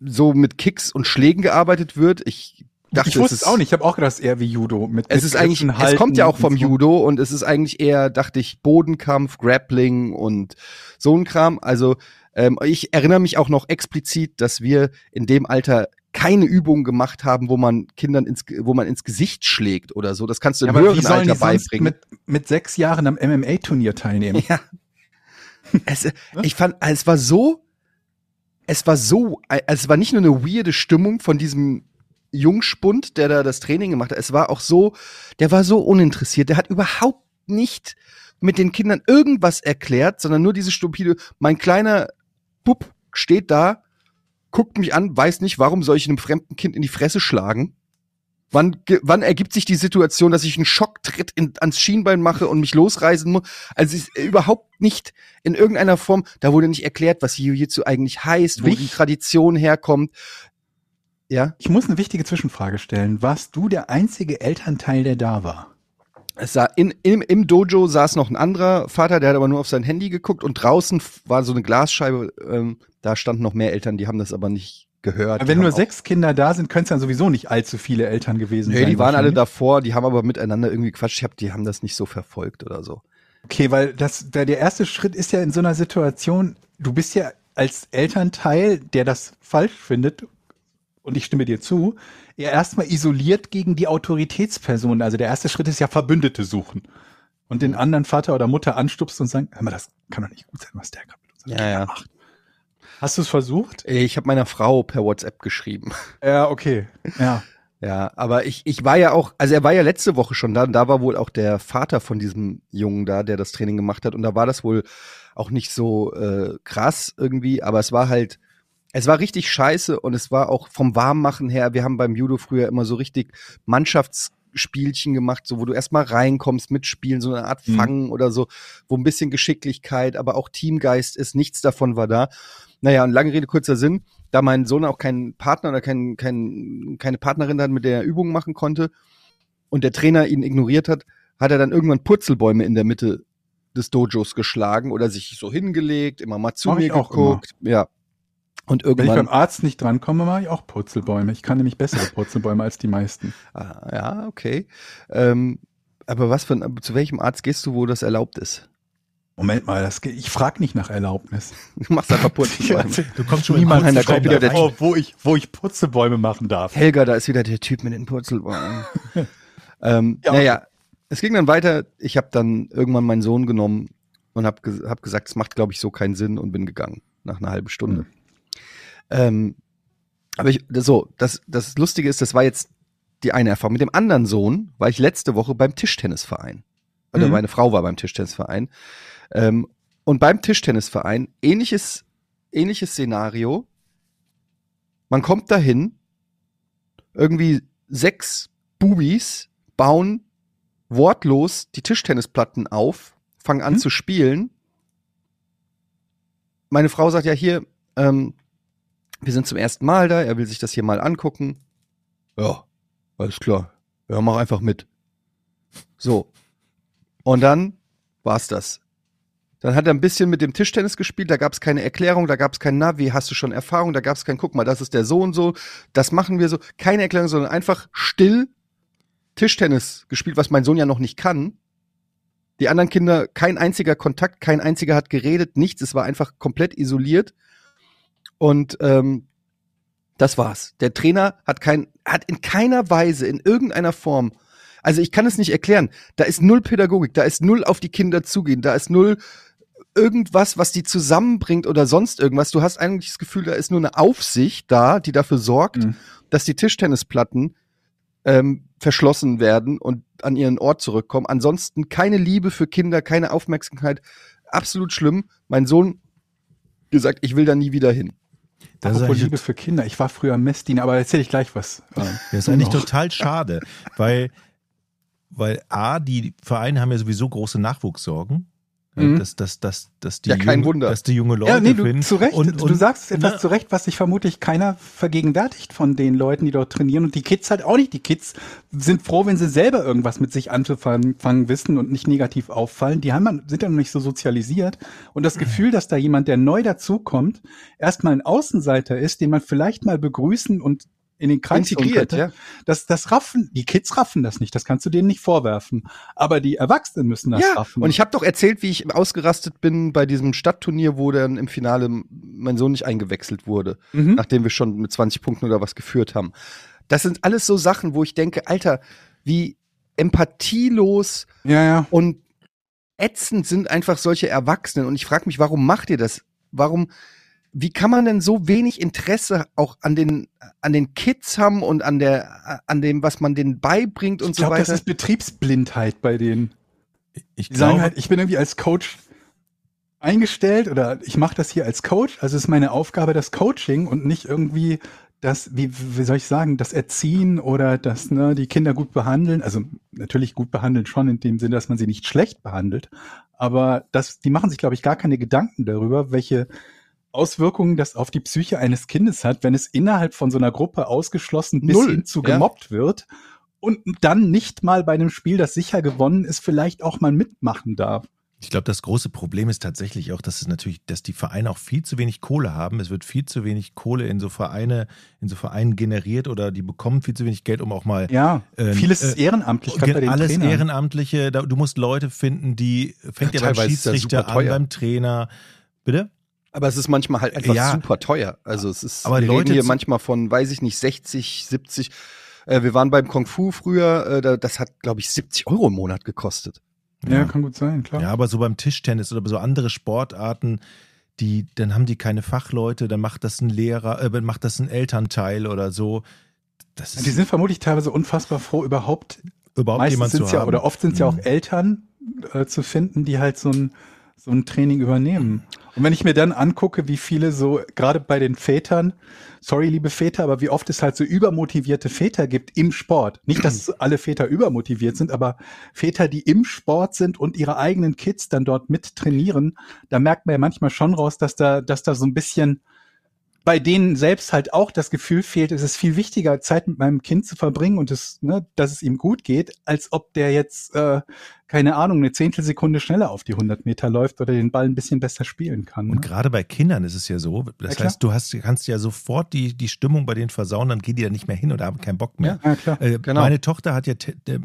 so mit Kicks und Schlägen gearbeitet wird. Ich dachte, ich wusste es es auch nicht. Ich habe auch gedacht, es ist eher wie Judo. Mit, es mit ist eigentlich, Griffen es kommt halten ja auch vom. Judo und es ist eigentlich eher, dachte ich, Bodenkampf, Grappling und so ein Kram. Also ähm, ich erinnere mich auch noch explizit, dass wir in dem Alter keine Übungen gemacht haben, wo man Kindern ins, wo man ins Gesicht schlägt oder so. Das kannst du Ja, im wie höheren Alter beibringen. mit, mit sechs Jahren am MMA-Turnier teilnehmen? Ja. Es, ich fand, es war so, es war so, es war nicht nur eine weirde Stimmung von diesem Jungspund, der da das Training gemacht hat. Es war auch so, der war so uninteressiert. Der hat überhaupt nicht mit den Kindern irgendwas erklärt, sondern nur diese stupide, mein kleiner Bub steht da, guckt mich an, weiß nicht, warum soll ich einem fremden Kind in die Fresse schlagen? Wann, wann ergibt sich die Situation, dass ich einen Schocktritt in, ans Schienbein mache und mich losreißen muss? Also es ist überhaupt nicht in irgendeiner Form, da wurde nicht erklärt, was Jiu-Jitsu eigentlich heißt, wo die Tradition herkommt. Ja, Ich muss eine wichtige Zwischenfrage stellen. Warst du der einzige Elternteil, der da war? es sah in, im, im Dojo saß noch ein anderer Vater, der hat aber nur auf sein Handy geguckt und draußen war so eine Glasscheibe, ähm, da standen noch mehr Eltern, die haben das aber nicht gehört. Wenn nur sechs Kinder da sind, können es dann sowieso nicht allzu viele Eltern gewesen Nee, sein. die waren alle davor, die haben aber miteinander irgendwie Quatsch. Ich hab, die haben das nicht so verfolgt oder so. Okay, weil das, der, der erste Schritt ist ja in so einer Situation, du bist ja als Elternteil, der das falsch findet, und ich stimme dir zu, ja erstmal isoliert gegen die Autoritätsperson. Also der erste Schritt ist ja Verbündete suchen. Und den anderen Vater oder Mutter anstupst und sagen, hör mal, das kann doch nicht gut sein, was der gerade mit unserem Ja, ja. macht. Hast du es versucht? Ich habe meiner Frau per WhatsApp geschrieben. Ja, okay. Ja. Ja, aber ich, ich war ja auch, also er war ja letzte Woche schon da und da war wohl auch der Vater von diesem Jungen da, der das Training gemacht hat und da war das wohl auch nicht so äh, krass irgendwie, aber es war halt, es war richtig scheiße und es war auch vom Warmmachen her, wir haben beim Judo früher immer so richtig Mannschaftsspielchen gemacht, so wo du erstmal reinkommst, mitspielen, so eine Art Mhm. Fangen oder so, wo ein bisschen Geschicklichkeit, aber auch Teamgeist ist, nichts davon war da. Naja, und lange Rede, kurzer Sinn, da mein Sohn auch keinen Partner oder kein, kein, keine Partnerin hat, mit der er Übungen machen konnte und der Trainer ihn ignoriert hat, hat er dann irgendwann Purzelbäume in der Mitte des Dojos geschlagen oder sich so hingelegt, immer mal zu Mach mir geguckt. Ja. Und Wenn ich beim irgendwann. Arzt nicht drankomme, mache ich auch Purzelbäume. Ich kann nämlich bessere Purzelbäume als die meisten. Ah, ja, okay. Ähm, aber was für ein, zu welchem Arzt gehst du, wo das erlaubt ist? Moment mal, das, geht- ich frage nicht nach Erlaubnis. Du machst einfach Purzelbäume. Du kommst schon Niemand Nein, da fragt kommt wieder der- nach, wo, ich, wo ich Purzelbäume machen darf. Helga, da ist wieder der Typ mit den Purzelbäumen. ähm, Ja, naja, es ging dann weiter. Ich habe dann irgendwann meinen Sohn genommen und habe ges hab gesagt, es macht, glaube ich, so keinen Sinn und bin gegangen nach einer halben Stunde. Ähm, aber ich, so, das, das Lustige ist, das war jetzt die eine Erfahrung. Mit dem anderen Sohn war ich letzte Woche beim Tischtennisverein. Oder Mhm. meine Frau war beim Tischtennisverein. Ähm, und beim Tischtennisverein, ähnliches, ähnliches Szenario. Man kommt dahin, irgendwie sechs Bubis bauen wortlos die Tischtennisplatten auf, fangen an Hm? zu spielen. Meine Frau sagt ja hier, ähm, wir sind zum ersten Mal da, er will sich das hier mal angucken. Ja, alles klar. Ja, mach einfach mit. So. Und dann war's das. Dann hat er ein bisschen mit dem Tischtennis gespielt, da gab's keine Erklärung, da gab's kein Navi, hast du schon Erfahrung, da gab's kein, guck mal, das ist der so und so, das machen wir so. Keine Erklärung, sondern einfach still Tischtennis gespielt, was mein Sohn ja noch nicht kann. Die anderen Kinder, kein einziger Kontakt, kein einziger hat geredet, nichts, es war einfach komplett isoliert. Und ähm, das war's. Der Trainer hat kein, hat in keiner Weise, in irgendeiner Form, also ich kann es nicht erklären, da ist null Pädagogik, da ist null auf die Kinder zugehen, da ist null irgendwas, was die zusammenbringt oder sonst irgendwas. Du hast eigentlich das Gefühl, da ist nur eine Aufsicht da, die dafür sorgt, Mhm. dass die Tischtennisplatten ähm, verschlossen werden und an ihren Ort zurückkommen. Ansonsten keine Liebe für Kinder, keine Aufmerksamkeit. Absolut schlimm. Mein Sohn gesagt, ich will da nie wieder hin. Das ist, Apropos eigentlich, Liebe für Kinder. Ich war früher Messdiener, aber erzähle ich gleich was. äh, das ist eigentlich noch. total schade, weil, weil A, die Vereine haben ja sowieso große Nachwuchssorgen. Ja, Mhm. Dass, dass, dass, dass, die Ja, kein junge, Wunder. dass die junge Leute Ja, nee, du, finden. zu Recht. Und, du und, sagst etwas ne, zu Recht, was sich vermutlich keiner vergegenwärtigt von den Leuten, die dort trainieren. Und die Kids halt auch nicht. Die Kids sind froh, wenn sie selber irgendwas mit sich anzufangen wissen und nicht negativ auffallen. Die haben, sind ja noch nicht so sozialisiert. Und das Gefühl, dass da jemand, der neu dazukommt, erstmal ein Außenseiter ist, den man vielleicht mal begrüßen und in den Kreis Integriert, ja. Das, das raffen, die Kids raffen das nicht, das kannst du denen nicht vorwerfen. Aber die Erwachsenen müssen das ja, raffen. und ich habe doch erzählt, wie ich ausgerastet bin bei diesem Stadtturnier, wo dann im Finale mein Sohn nicht eingewechselt wurde, Mhm. nachdem wir schon mit 20 Punkten oder was geführt haben. Das sind alles so Sachen, wo ich denke, Alter, wie empathielos ja, ja. und ätzend sind einfach solche Erwachsenen. Und ich frage mich, warum macht ihr das? Warum, wie kann man denn so wenig Interesse auch an den, an den Kids haben und an der, an dem, was man denen beibringt und Ich so glaube, das weiter? ist Betriebsblindheit bei denen. ich Die sagen glaube, halt, ich bin irgendwie als Coach eingestellt oder ich mache das hier als Coach. Also ist meine Aufgabe das Coaching und nicht irgendwie das, wie, wie soll ich sagen, das Erziehen oder das, ne, die Kinder gut behandeln. Also natürlich gut behandeln schon in dem Sinne, dass man sie nicht schlecht behandelt. Aber das, die machen sich, glaube ich, gar keine Gedanken darüber, welche Auswirkungen das auf die Psyche eines Kindes hat, wenn es innerhalb von so einer Gruppe ausgeschlossen bis Null, hin zu ja. gemobbt wird und dann nicht mal bei einem Spiel, das sicher gewonnen ist, vielleicht auch mal mitmachen darf. Ich glaube, das große Problem ist tatsächlich auch, dass es natürlich, dass die Vereine auch viel zu wenig Kohle haben. Es wird viel zu wenig Kohle in so Vereine, in so Vereinen generiert oder die bekommen viel zu wenig Geld, um auch mal Ja, Ähm, vieles ist äh, ehrenamtlich, gerade bei den alles Trainern. Ehrenamtliche. Da, du musst Leute finden, die fängt ja, beim ist das Schiedsrichter an, beim Trainer. Bitte? Aber es ist manchmal halt einfach Ja. super teuer. Also es ist, Aber wir Leute reden hier manchmal von, weiß ich nicht, 60, 70. Äh, wir waren beim Kung Fu früher, äh, da, das hat, glaube ich, 70 Euro im Monat gekostet. Ja, kann gut sein, klar. Ja, aber so beim Tischtennis oder so andere Sportarten, die, dann haben die keine Fachleute, dann macht das ein Lehrer, äh, macht das ein Elternteil oder so. Das ist Die sind vermutlich teilweise unfassbar froh, überhaupt überhaupt meistens jemand zu sind ja haben. oder oft sind es ja auch Mhm. Eltern äh, zu finden, die halt so ein so ein Training übernehmen. Und wenn ich mir dann angucke, wie viele so gerade bei den Vätern, sorry liebe Väter, aber wie oft es halt so übermotivierte Väter gibt im Sport. Nicht, dass alle Väter übermotiviert sind, aber Väter, die im Sport sind und ihre eigenen Kids dann dort mit trainieren, da merkt man ja manchmal schon raus, dass da dass da so ein bisschen bei denen selbst halt auch das Gefühl fehlt, es ist viel wichtiger, Zeit mit meinem Kind zu verbringen und es, ne, dass es ihm gut geht, als ob der jetzt, äh, keine Ahnung, eine Zehntelsekunde schneller auf die 100 Meter läuft oder den Ball ein bisschen besser spielen kann. Und Ne? gerade bei Kindern ist es ja so, das Ja, heißt, du hast, kannst ja sofort die, die Stimmung bei denen versauen, dann gehen die da nicht mehr hin oder haben keinen Bock mehr. Ja, klar. Äh, Genau. Meine Tochter hat ja äh,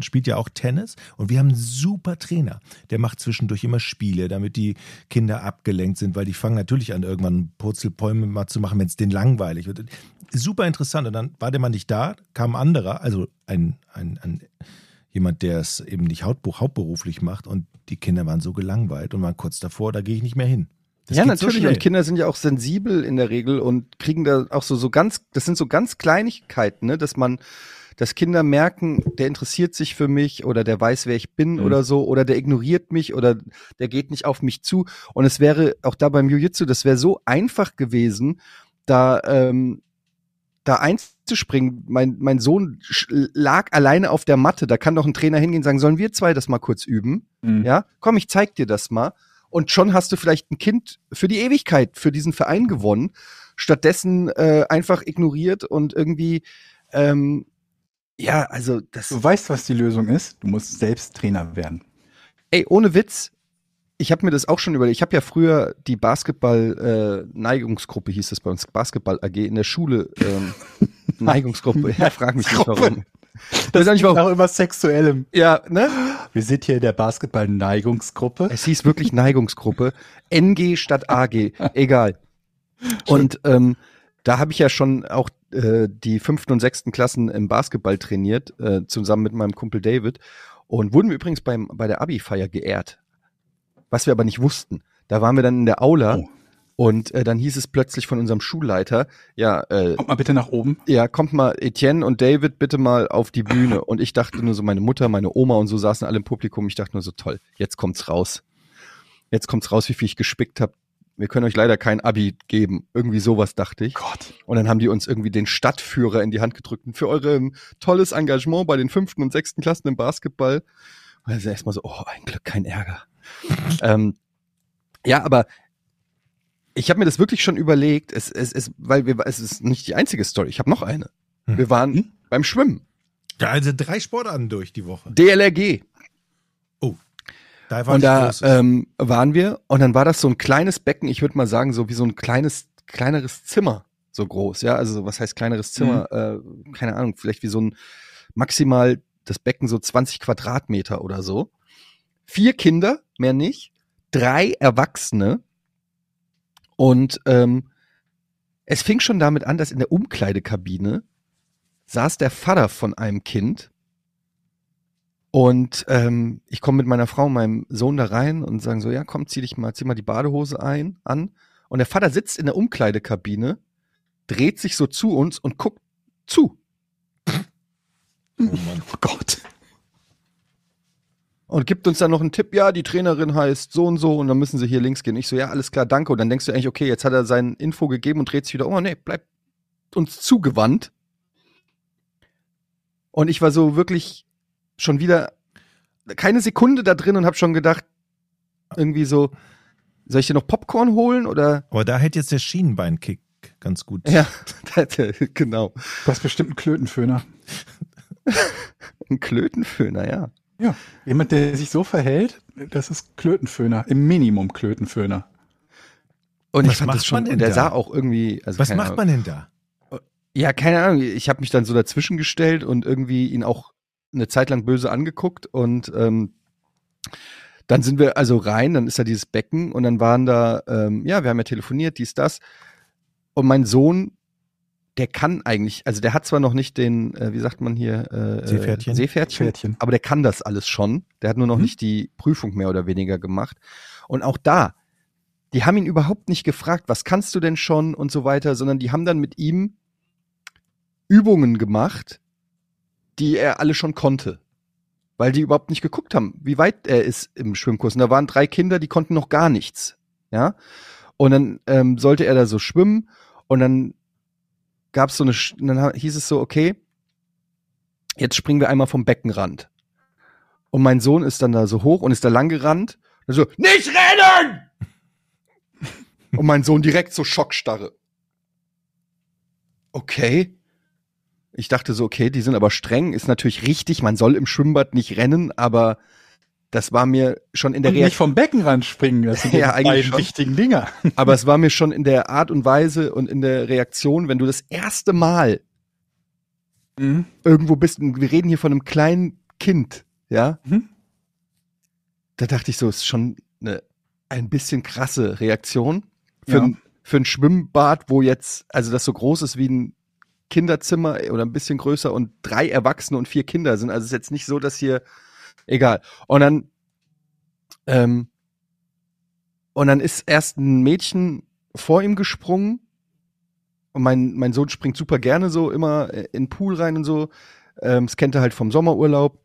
spielt ja auch Tennis und wir haben einen super Trainer. Der macht zwischendurch immer Spiele, damit die Kinder abgelenkt sind, weil die fangen natürlich an, irgendwann Purzelbäume mal zu machen, wenn es denen langweilig wird. Super interessant. Und dann war der Mann nicht da, kam ein anderer, also ein, ein, ein jemand, der es eben nicht hauptbuch, hauptberuflich macht und die Kinder waren so gelangweilt und waren kurz davor, da gehe ich nicht mehr hin. Das ja, so natürlich. schnell. und Kinder sind ja auch sensibel in der Regel und kriegen da auch so, so ganz, das sind so ganz Kleinigkeiten, ne, dass man, dass Kinder merken, der interessiert sich für mich oder der weiß, wer ich bin Mhm. oder so, oder der ignoriert mich oder der geht nicht auf mich zu. Und es wäre auch da beim Jiu-Jitsu, das wäre so einfach gewesen, da, ähm, da einzuspringen. Mein, mein Sohn lag alleine auf der Matte. Da kann doch ein Trainer hingehen und sagen, sollen wir zwei das mal kurz üben? Mhm. Ja, komm, ich zeig dir das mal. Und schon hast du vielleicht ein Kind für die Ewigkeit, für diesen Verein gewonnen. Stattdessen äh, einfach ignoriert und irgendwie, ähm, ja, also das, Du weißt, was die Lösung ist. Du musst selbst Trainer werden. ey, ohne Witz, ich habe mir das auch schon überlegt. Ich habe ja früher die Basketball-Neigungsgruppe, hieß es bei uns, Basketball AG in der Schule. Ähm, Neigungsgruppe, ja, frag mich nicht warum. Nicht warum. Auch immer sexuellem. Ja, ne? Wir sind hier in der Basketball-Neigungsgruppe. Es hieß wirklich Neigungsgruppe. NG statt AG. Egal. Und ähm, da habe ich ja schon auch äh, die fünften und sechsten Klassen im Basketball trainiert, äh, zusammen mit meinem Kumpel David. Und wurden wir übrigens beim, bei der Abi-Feier geehrt. Was wir aber nicht wussten. Da waren wir dann in der Aula Oh. Und äh, dann hieß es plötzlich von unserem Schulleiter, ja, äh, Kommt mal bitte nach oben. ja, kommt mal Etienne und David bitte mal auf die Bühne. Und ich dachte nur so, meine Mutter, meine Oma und so saßen alle im Publikum. Ich dachte nur so, toll, jetzt kommt's raus. Jetzt kommt's raus, wie viel ich gespickt habe. Wir können euch leider kein Abi geben. Irgendwie sowas dachte ich. Gott. Und dann haben die uns irgendwie den Stadtführer in die Hand gedrückt und für eure ähm, tolles Engagement bei den fünften und sechsten Klassen im Basketball. Ist erstmal so, oh, ein Glück, kein Ärger. ähm, ja, aber ich habe mir das wirklich schon überlegt, es, es, es, weil wir, es ist nicht die einzige Story. Ich habe noch eine. Hm. Wir waren Hm? beim Schwimmen. Ja, also drei Sportarten durch die Woche. DLRG. Da war Und da Großes. ähm, waren wir und dann war das so ein kleines Becken, ich würde mal sagen, so wie so ein kleines, kleineres Zimmer, so groß, ja. Also was heißt kleineres Zimmer? Äh, keine Ahnung, vielleicht wie so ein maximal das Becken so 20 Quadratmeter oder so. Vier Kinder, mehr nicht, drei Erwachsene. Und ähm, es fing schon damit an, dass in der Umkleidekabine saß der Vater von einem Kind und ähm, ich komme mit meiner Frau und meinem Sohn da rein und sagen so, ja, komm, zieh dich mal, zieh mal die Badehose ein, an. Und der Vater sitzt in der Umkleidekabine, dreht sich so zu uns und guckt zu. oh Mann. Oh Gott. Und gibt uns dann noch einen Tipp, ja, die Trainerin heißt so und so und dann müssen sie hier links gehen. Ich so, ja, alles klar, danke. Und dann denkst du eigentlich, okay, jetzt hat er sein Info gegeben und dreht sich wieder, oh nee, bleibt uns zugewandt. Und ich war so wirklich schon wieder keine Sekunde da drin und habe schon gedacht, irgendwie so, soll ich dir noch Popcorn holen oder? Aber da hätte jetzt der Schienenbeinkick ganz gut. Ja, genau. Du hast bestimmt einen Klötenföhner. Ein Klötenföhner, ja. Ja. Jemand, der sich so verhält, das ist Klötenföhner. Im Minimum Klötenföhner. Und Was ich fand das schon, und der da? sah auch irgendwie, also Was macht Ahnung. man denn da? Ja, keine Ahnung. Ich habe mich dann so dazwischen gestellt und irgendwie ihn auch eine Zeit lang böse angeguckt und ähm, dann sind wir also rein, dann ist da dieses Becken und dann waren da, ähm, ja, wir haben ja telefoniert, dies, das. Und mein Sohn, der kann eigentlich, also der hat zwar noch nicht den, äh, wie sagt man hier, äh, Seepferdchen? Äh, Seepferdchen, Pferdchen. aber der kann das alles schon. Der hat nur noch Mhm. nicht die Prüfung mehr oder weniger gemacht. Und auch da, die haben ihn überhaupt nicht gefragt, was kannst du denn schon und so weiter, sondern die haben dann mit ihm Übungen gemacht, die er alle schon konnte. Weil die überhaupt nicht geguckt haben, wie weit er ist im Schwimmkurs. Und da waren drei Kinder, die konnten noch gar nichts. Ja. Und dann ähm, sollte er da so schwimmen und dann gab's so eine, dann hieß es so, okay, jetzt springen wir einmal vom Beckenrand. Und mein Sohn ist dann da so hoch und ist da lang gerannt. Und so, nicht rennen! und mein Sohn direkt so Schockstarre. Okay. Ich dachte so, okay, die sind aber streng, ist natürlich richtig, man soll im Schwimmbad nicht rennen, aber das war mir schon in der Und nicht Reaktion, vom Beckenrand springen, das sind Ja, eigentlich schon. wichtigen Dinger. aber es war mir schon in der Art und Weise und in der Reaktion, wenn du das erste Mal Mhm. irgendwo bist, und wir reden hier von einem kleinen Kind, ja, Mhm. da dachte ich so, ist schon eine ein bisschen krasse Reaktion für, Ja. ein, für ein Schwimmbad, wo jetzt, also das so groß ist wie ein Kinderzimmer oder ein bisschen größer und drei Erwachsene und vier Kinder sind. Also es ist jetzt nicht so, dass hier, egal. Und dann, ähm, und dann ist erst ein Mädchen vor ihm gesprungen und mein, mein Sohn springt super gerne so immer äh, in den Pool rein und so. Ähm, das kennt er halt vom Sommerurlaub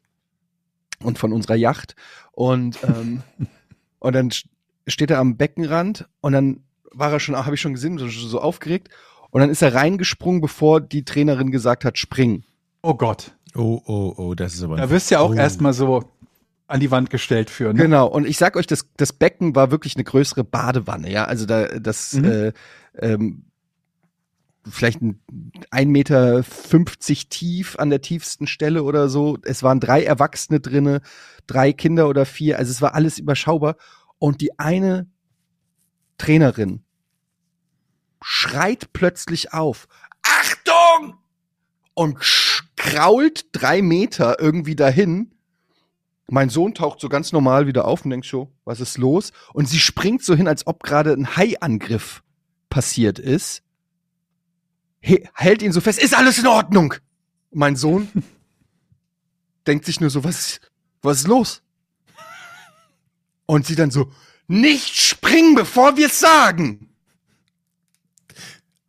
und von unserer Yacht. Und, ähm, und dann st- steht er am Beckenrand und dann war er schon, habe ich schon gesehen, so, so aufgeregt. Und dann ist er reingesprungen, bevor die Trainerin gesagt hat, spring. Oh Gott. Oh, oh, oh, das ist aber. Da wirst du ja auch oh. erstmal so an die Wand gestellt für. Ne? Genau. Und ich sag euch, das, das Becken war wirklich eine größere Badewanne, ja. Also da, das, Mhm. äh, ähm, vielleicht ein 1,50 Meter tief an der tiefsten Stelle oder so. Es waren drei Erwachsene drinne, drei Kinder oder vier. Also es war alles überschaubar. Und die eine Trainerin schreit plötzlich auf. Achtung! Und sch- krault drei Meter irgendwie dahin. Mein Sohn taucht so ganz normal wieder auf und denkt so, was ist los? Und sie springt so hin, als ob gerade ein Haiangriff passiert ist. He hält ihn so fest, ist alles in Ordnung? Mein Sohn denkt sich nur so, was, was ist los? Und sie dann so, nicht springen, bevor wir es sagen.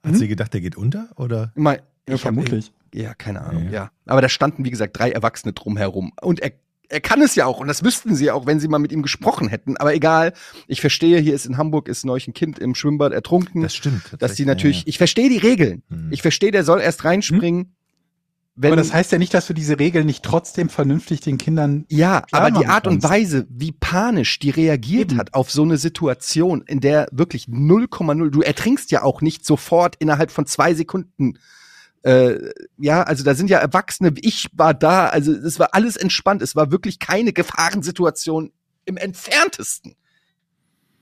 Hat sie gedacht, der geht unter? Oder? Mein, Ja, ich hab- vermutlich. Ja, keine Ahnung, Ja. ja. Aber da standen, wie gesagt, drei Erwachsene drumherum. Und er, er kann es ja auch. Und das wüssten sie auch, wenn sie mal mit ihm gesprochen hätten. Aber egal. Ich verstehe, hier ist in Hamburg ist neulich ein Kind im Schwimmbad ertrunken. Das stimmt. dass die natürlich, ja, ich verstehe die Regeln. ja. Hm. Ich verstehe, der soll erst reinspringen. Wenn, Aber das heißt ja nicht, dass du diese Regeln nicht trotzdem vernünftig den Kindern. ja, aber die Art und. Weise, wie panisch die reagiert Eben. hat auf so eine Situation, in der wirklich 0,0, du ertrinkst ja auch nicht sofort innerhalb von zwei Sekunden. Äh, ja, also da sind ja Erwachsene, ich war da, also es war alles entspannt, es war wirklich keine Gefahrensituation im entferntesten.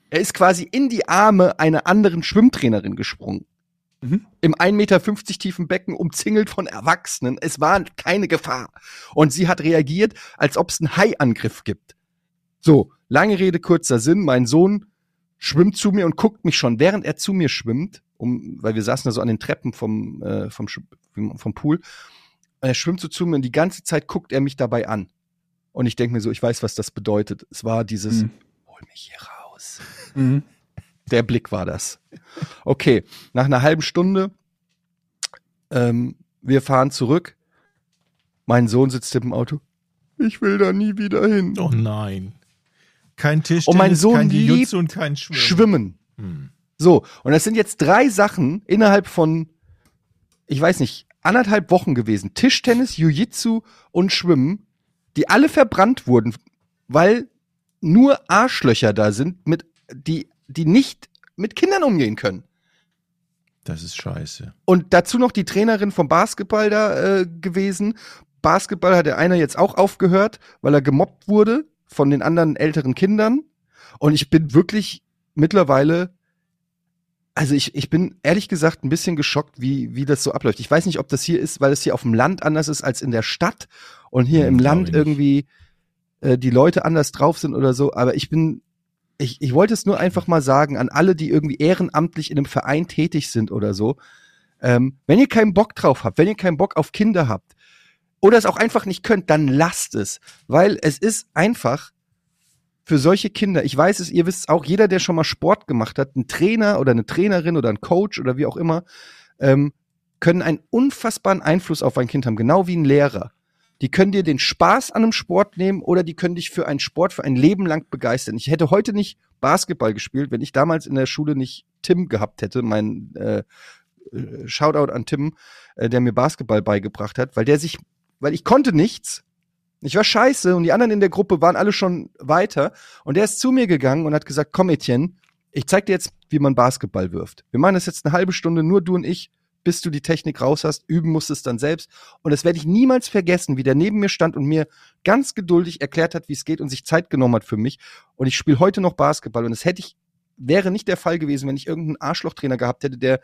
Er ist quasi in die Arme einer anderen Schwimmtrainerin gesprungen. Mhm. Im 1,50 Meter tiefen Becken, umzingelt von Erwachsenen. Es war keine Gefahr. Und sie hat reagiert, als ob es einen Haiangriff gibt. So, lange Rede, kurzer Sinn. Mein Sohn schwimmt zu mir und guckt mich schon, während er zu mir schwimmt, um, weil wir saßen da so an den Treppen vom, äh, vom, vom Pool. Und er schwimmt so zu mir und die ganze Zeit guckt er mich dabei an. Und ich denke mir so, ich weiß, was das bedeutet. Es war dieses, Mhm. hol mich hier raus. Mhm. Der Blick war das. Okay, nach einer halben Stunde, ähm, wir fahren zurück. Mein Sohn sitzt im Auto. Ich will da nie wieder hin. Oh nein. Kein Tisch, Und mein Sohn kein liebt und kein Schwimmen. Schwimmen. Hm. So, und das sind jetzt drei Sachen innerhalb von, ich weiß nicht, anderthalb Wochen gewesen. Tischtennis, Jiu-Jitsu und Schwimmen, die alle verbrannt wurden, weil nur Arschlöcher da sind, mit, die, die nicht mit Kindern umgehen können. Das ist scheiße. Und dazu noch die Trainerin vom Basketball da äh, gewesen. Basketball hat der einer jetzt auch aufgehört, weil er gemobbt wurde von den anderen älteren Kindern. Und ich bin wirklich mittlerweile, also ich, ich bin ehrlich gesagt ein bisschen geschockt, wie, wie das so abläuft. Ich weiß nicht, ob das hier ist, weil es hier auf dem Land anders ist als in der Stadt und hier Hm, im Land irgendwie äh, die Leute anders drauf sind oder so. Aber ich bin, ich, ich wollte es nur einfach mal sagen an alle, die irgendwie ehrenamtlich in einem Verein tätig sind oder so. Ähm, wenn ihr keinen Bock drauf habt, wenn ihr keinen Bock auf Kinder habt oder es auch einfach nicht könnt, dann lasst es, weil es ist einfach für solche Kinder, ich weiß es, ihr wisst auch, jeder, der schon mal Sport gemacht hat, ein Trainer oder eine Trainerin oder ein Coach oder wie auch immer, ähm, können einen unfassbaren Einfluss auf ein Kind haben, genau wie ein Lehrer. Die können dir den Spaß an einem Sport nehmen oder die können dich für einen Sport für ein Leben lang begeistern. Ich hätte heute nicht Basketball gespielt, wenn ich damals in der Schule nicht Tim gehabt hätte, mein äh, äh Shoutout an Tim, äh, der mir Basketball beigebracht hat, weil der sich, weil ich konnte nichts. Ich war scheiße und die anderen in der Gruppe waren alle schon weiter und der ist zu mir gegangen und hat gesagt, komm Etienne, ich zeig dir jetzt, wie man Basketball wirft. Wir machen das jetzt eine halbe Stunde, nur du und ich bis du die Technik raus hast. Üben musst es dann selbst. Und das werde ich niemals vergessen, wie der neben mir stand und mir ganz geduldig erklärt hat, wie es geht und sich Zeit genommen hat für mich. Und ich spiele heute noch Basketball. Und das hätte ich, wäre nicht der Fall gewesen, wenn ich irgendeinen Arschlochtrainer gehabt hätte, der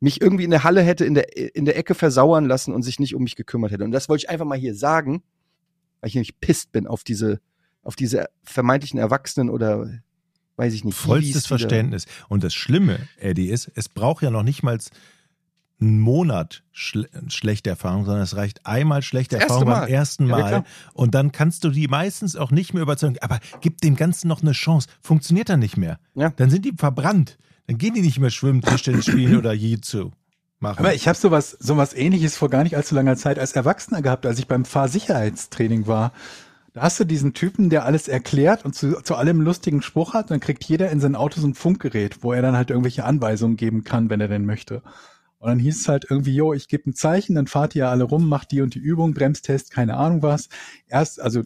mich irgendwie in der Halle hätte in der, in der Ecke versauern lassen und sich nicht um mich gekümmert hätte. Und das wollte ich einfach mal hier sagen, weil ich nämlich pisst bin auf diese, auf diese vermeintlichen Erwachsenen oder weiß ich nicht. Vollstes Verständnis. Und das Schlimme, Eddie, ist, es braucht ja noch nicht mal einen Monat schle schlechte Erfahrung, sondern es reicht einmal schlechte das Erfahrung beim ersten Mal. Ja, und dann kannst du die meistens auch nicht mehr überzeugen. Aber gib dem Ganzen noch eine Chance. Funktioniert dann nicht mehr. Ja. Dann sind die verbrannt. Dann gehen die nicht mehr schwimmen, Tischtennis spielen oder Jiu-Jitsu. Machen. Aber ich habe sowas, sowas ähnliches vor gar nicht allzu langer Zeit als Erwachsener gehabt, als ich beim Fahrsicherheitstraining war. Da hast du diesen Typen, der alles erklärt und zu, zu allem lustigen Spruch hat. Und dann kriegt jeder in sein Auto so ein Funkgerät, wo er dann halt irgendwelche Anweisungen geben kann, wenn er denn möchte. Und dann hieß es halt irgendwie, jo, ich gebe ein Zeichen, dann fahrt ihr alle rum, macht die und die Übung, Bremstest, keine Ahnung was. Erst, also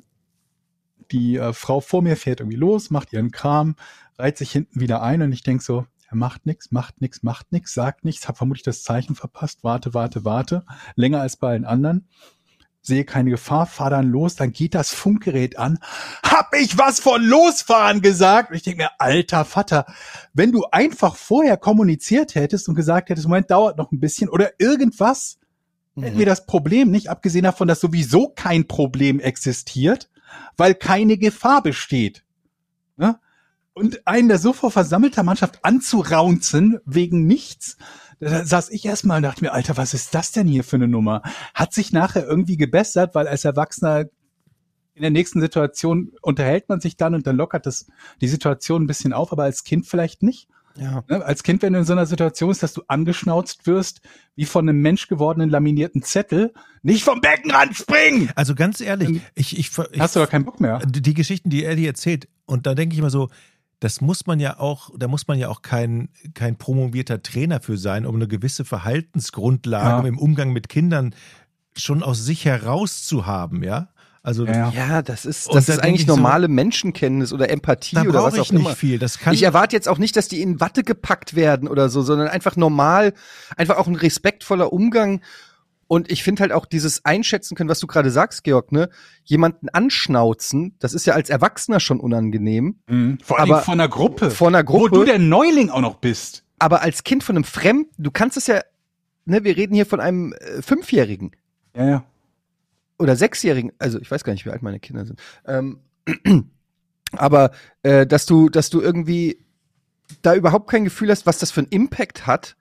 die äh, Frau vor mir fährt irgendwie los, macht ihren Kram, reiht sich hinten wieder ein und ich denk so, er macht nix, macht nix, macht nix, sagt nichts, hab vermutlich das Zeichen verpasst, warte, warte, warte, länger als bei allen anderen sehe keine Gefahr, fahr dann los, dann geht das Funkgerät an. Hab ich was von losfahren gesagt? Und ich denke mir, alter Vater, wenn du einfach vorher kommuniziert hättest und gesagt hättest, Moment, dauert noch ein bisschen oder irgendwas, mhm. hätten wir das Problem nicht, abgesehen davon, dass sowieso kein Problem existiert, weil keine Gefahr besteht. Ne? Und einen da so vor versammelter Mannschaft anzuraunzen wegen nichts, da saß ich erstmal und dachte mir, Alter, was ist das denn hier für eine Nummer? Hat sich nachher irgendwie gebessert, weil als Erwachsener in der nächsten Situation unterhält man sich dann und dann lockert das die Situation ein bisschen auf, aber als Kind vielleicht nicht. Ja. Ne, als Kind, wenn du in so einer Situation ist, dass du angeschnauzt wirst, wie von einem Mensch gewordenen laminierten Zettel, nicht vom Beckenrand springen! Also ganz ehrlich, ich, ich, ich Hast du doch keinen Bock mehr? Die, die Geschichten, die Eddie erzählt, und da denke ich immer so, das muss man ja auch, da muss man ja auch kein, kein promovierter Trainer für sein, um eine gewisse Verhaltensgrundlage ja. im Umgang mit Kindern schon aus sich heraus zu haben, ja? Also ja, ja das ist das ist eigentlich normale so, Menschenkenntnis oder Empathie oder was auch ich nicht Viel. Das kann ich erwarte jetzt auch nicht, dass die in Watte gepackt werden oder so, sondern einfach normal, einfach auch ein respektvoller Umgang und ich finde halt auch dieses Einschätzen können, was du gerade sagst, Georg, ne? Jemanden anschnauzen, das ist ja als Erwachsener schon unangenehm. Mhm. Vor allem von einer Gruppe. Von einer Gruppe. Wo du der Neuling auch noch bist. Aber als Kind von einem Fremden, du kannst es ja, ne, wir reden hier von einem äh, Fünfjährigen. Ja, ja. Oder Sechsjährigen, also ich weiß gar nicht, wie alt meine Kinder sind. Ähm, aber äh, dass du, dass du irgendwie da überhaupt kein Gefühl hast, was das für einen Impact hat,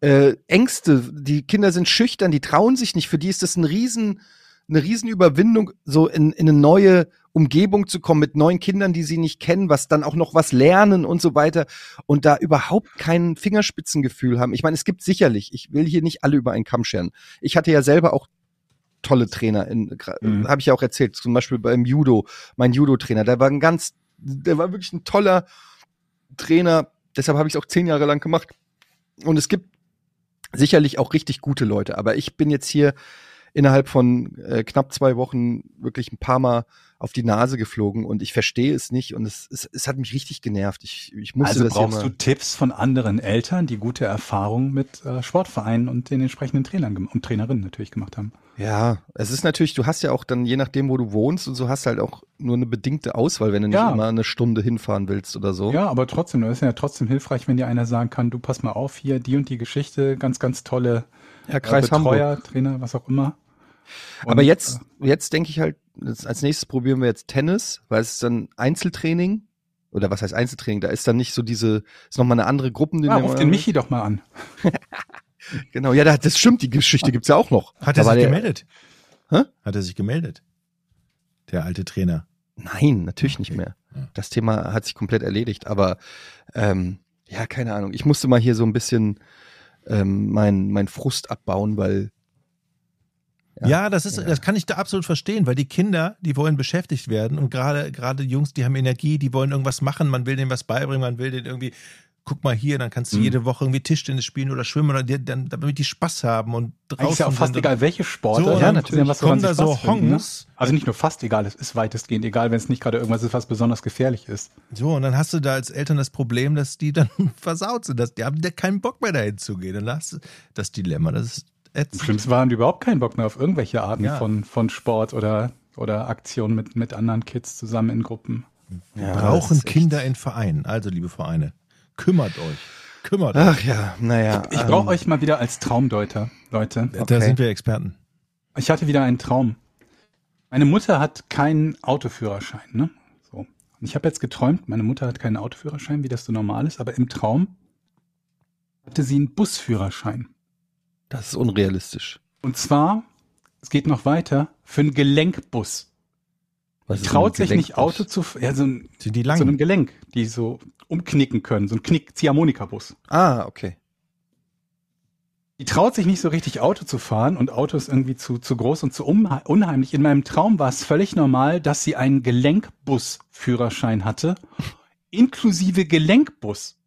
äh, Ängste, die Kinder sind schüchtern, die trauen sich nicht. Für die ist das ein riesen, eine Riesenüberwindung, so in, in eine neue Umgebung zu kommen mit neuen Kindern, die sie nicht kennen, was dann auch noch was lernen und so weiter und da überhaupt kein Fingerspitzengefühl haben. Ich meine, es gibt sicherlich, ich will hier nicht alle über einen Kamm scheren. Ich hatte ja selber auch tolle Trainer, in, mhm. habe ich ja auch erzählt, zum Beispiel beim Judo, mein Judo-Trainer, der war ein ganz, der war wirklich ein toller Trainer, deshalb habe ich es auch zehn Jahre lang gemacht. Und es gibt sicherlich auch richtig gute Leute. Aber ich bin jetzt hier innerhalb von äh, knapp zwei Wochen wirklich ein paar Mal auf die Nase geflogen und ich verstehe es nicht und es, es, es hat mich richtig genervt. Ich, ich musste also das brauchst du Tipps von anderen Eltern, die gute Erfahrungen mit äh, Sportvereinen und den entsprechenden Trainern und Trainerinnen natürlich gemacht haben. Ja, es ist natürlich, du hast ja auch dann je nachdem, wo du wohnst und so hast halt auch nur eine bedingte Auswahl, wenn du nicht ja. immer eine Stunde hinfahren willst oder so. Ja, aber trotzdem, das ist ja trotzdem hilfreich, wenn dir einer sagen kann, du pass mal auf, hier die und die Geschichte, ganz, ganz tolle ja, Kreis äh, Betreuer, Hamburg. Trainer, was auch immer. Und, Aber jetzt, äh, jetzt denke ich halt, als nächstes probieren wir jetzt Tennis, weil es ist dann Einzeltraining. Oder was heißt Einzeltraining? Da ist dann nicht so diese, ist nochmal eine andere Gruppendynamik. Ah, ruf den Michi doch mal an. genau, ja, das stimmt, die Geschichte gibt's ja auch noch. Hat er sich der, gemeldet? Hä? Hat er sich gemeldet? Der alte Trainer. Nein, natürlich okay. nicht mehr. Das Thema hat sich komplett erledigt. Aber ähm, ja, keine Ahnung. Ich musste mal hier so ein bisschen ähm, mein, mein Frust abbauen, weil Ja, Ja. das ist, Ja. das kann ich da absolut verstehen, weil die Kinder, die wollen beschäftigt werden und gerade, gerade Jungs, die haben Energie, die wollen irgendwas machen, man will denen was beibringen, man will denen irgendwie, guck mal hier, dann kannst du Mhm. jede Woche irgendwie Tischtennis spielen oder schwimmen oder die, dann, damit die Spaß haben und draußen ist ja auch fast egal, welche Sportart. So, ja, natürlich. Was kommen da so ne? Hongs. Also nicht nur fast egal, es ist weitestgehend egal, wenn es nicht gerade irgendwas ist, was besonders gefährlich ist. So, und dann hast du da als Eltern das Problem, dass die dann versaut sind, dass die haben da keinen Bock mehr dahin zu gehen. Und dann hast du das Dilemma, das ist ätzend. schlimmsten waren die überhaupt keinen Bock mehr auf irgendwelche Arten Ja. von, von Sport oder, oder Aktionen mit, mit anderen Kids zusammen in Gruppen. ja, Brauchen Kinder in Vereinen. Also, liebe Vereine, kümmert euch. Kümmert euch. Ach ja, naja. Ich ähm, brauche euch mal wieder als Traumdeuter, Leute. Da okay. sind wir Experten. Ich hatte wieder einen Traum. Meine Mutter hat keinen Autoführerschein, ne? So. Und ich habe jetzt geträumt, meine Mutter hat keinen Autoführerschein, wie das so normal ist, aber im Traum hatte sie einen Busführerschein. Das ist unrealistisch. Und zwar, es geht noch weiter, für einen Gelenkbus. Die ist traut sich nicht? Auto zu, ja, so ein, Sind die so ein Gelenk, die so umknicken können, so ein Knick, Ziehharmonika-Bus. Ah, okay. Die traut sich nicht so richtig Auto zu fahren und Auto ist irgendwie zu, zu groß und zu unhe- unheimlich. In meinem Traum war es völlig normal, dass sie einen Gelenkbus-Führerschein hatte, inklusive Gelenkbus.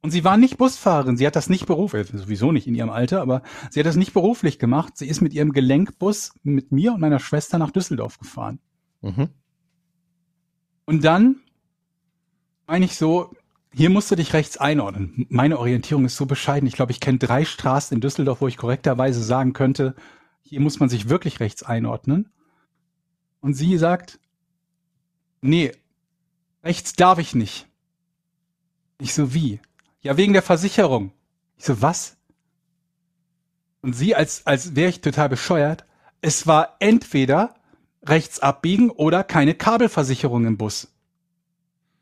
Und sie war nicht Busfahrerin, sie hat das nicht beruflich, sowieso nicht in ihrem Alter, aber sie hat das nicht beruflich gemacht. Sie ist mit ihrem Gelenkbus mit mir und meiner Schwester nach Düsseldorf gefahren. Mhm. Und dann meine ich so, hier musst du dich rechts einordnen. Meine Orientierung ist so bescheiden. Ich glaube, ich kenne drei Straßen in Düsseldorf, wo ich korrekterweise sagen könnte, hier muss man sich wirklich rechts einordnen. Und sie sagt, nee, rechts darf ich nicht. Ich so, wie? Ja, wegen der Versicherung. Ich so, was? Und sie, als, als wäre ich total bescheuert, es war entweder rechts abbiegen oder keine Kabelversicherung im Bus.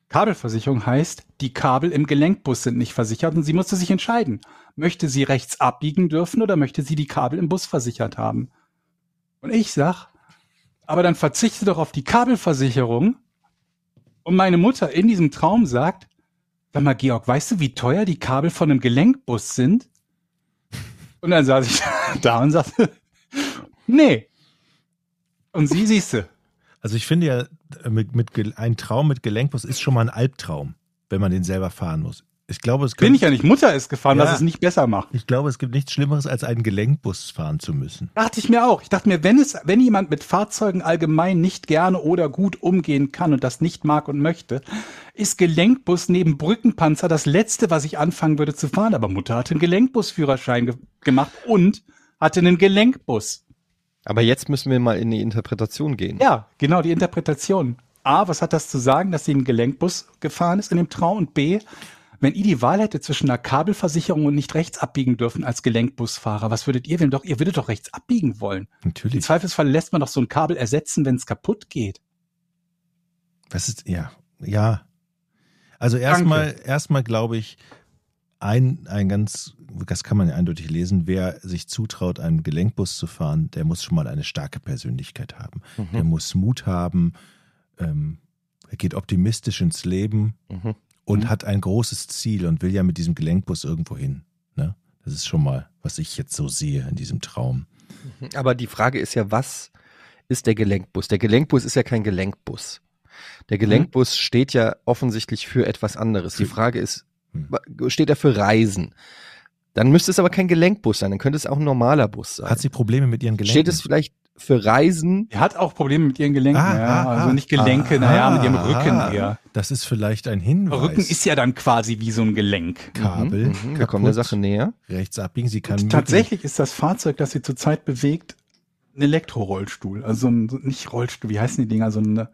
Kabelversicherung heißt, die Kabel im Gelenkbus sind nicht versichert und sie musste sich entscheiden. Möchte sie rechts abbiegen dürfen oder möchte sie die Kabel im Bus versichert haben? Und ich sag, aber dann verzichte doch auf die Kabelversicherung. Und meine Mutter in diesem Traum sagt, sag mal, Georg, weißt du, wie teuer die Kabel von einem Gelenkbus sind? Und dann saß ich da und sagte, nee. Und sie siehste. Also ich finde ja, mit, mit, ein Traum mit Gelenkbus ist schon mal ein Albtraum, wenn man den selber fahren muss. Ich glaube, es Bin ich ja nicht. Mutter ist gefahren, Ja. was es nicht besser macht. ich glaube, es gibt nichts Schlimmeres, als einen Gelenkbus fahren zu müssen. Dachte ich mir auch. Ich dachte mir, wenn es, wenn jemand mit Fahrzeugen allgemein nicht gerne oder gut umgehen kann und das nicht mag und möchte, ist Gelenkbus neben Brückenpanzer das letzte, was ich anfangen würde zu fahren. Aber Mutter hatte einen Gelenkbusführerschein ge gemacht und hatte einen Gelenkbus. Aber jetzt müssen wir mal in die Interpretation gehen. Ja, genau, die Interpretation. A, was hat das zu sagen, dass sie einen Gelenkbus gefahren ist in dem Traum? Und B, wenn ihr die Wahl hättet zwischen einer Kabelversicherung und nicht rechts abbiegen dürfen als Gelenkbusfahrer, was würdet ihr wählen? Doch, ihr würdet doch rechts abbiegen wollen. Im Natürlich. Zweifelsfall lässt man doch so ein Kabel ersetzen, wenn es kaputt geht. Was ist, ja, ja. Also erstmal, erstmal glaube ich, ein, ein ganz, das kann man ja eindeutig lesen, wer sich zutraut, einen Gelenkbus zu fahren, der muss schon mal eine starke Persönlichkeit haben. Der Mhm. muss Mut haben, ähm, er geht optimistisch ins Leben Mhm. und Mhm. hat ein großes Ziel und will ja mit diesem Gelenkbus irgendwo hin. Ne? Das ist schon mal, was ich jetzt so sehe in diesem Traum. Aber die Frage ist ja, was ist der Gelenkbus? Der Gelenkbus ist ja kein Gelenkbus. Der Gelenkbus steht ja offensichtlich für etwas anderes. Die Frage ist, Hm. steht er für Reisen? Dann müsste es aber kein Gelenkbus sein, dann könnte es auch ein normaler Bus sein. Hat sie Probleme mit ihren Gelenken? Steht es vielleicht für Reisen? Er hat auch Probleme mit ihren Gelenken. Ah, ja, ah, also ah. nicht Gelenke, Ah, naja, mit ihrem ah, Rücken eher. Das ist vielleicht ein Hinweis. Rücken ist ja dann quasi wie so ein Gelenk. Kabel. Mhm, mhm, wir kommen der Sache näher. Rechts abbiegen. Sie kann Und tatsächlich ist das Fahrzeug, das sie zurzeit bewegt, ein Elektrorollstuhl. Also ein, nicht Rollstuhl, wie heißen die Dinger? So eine,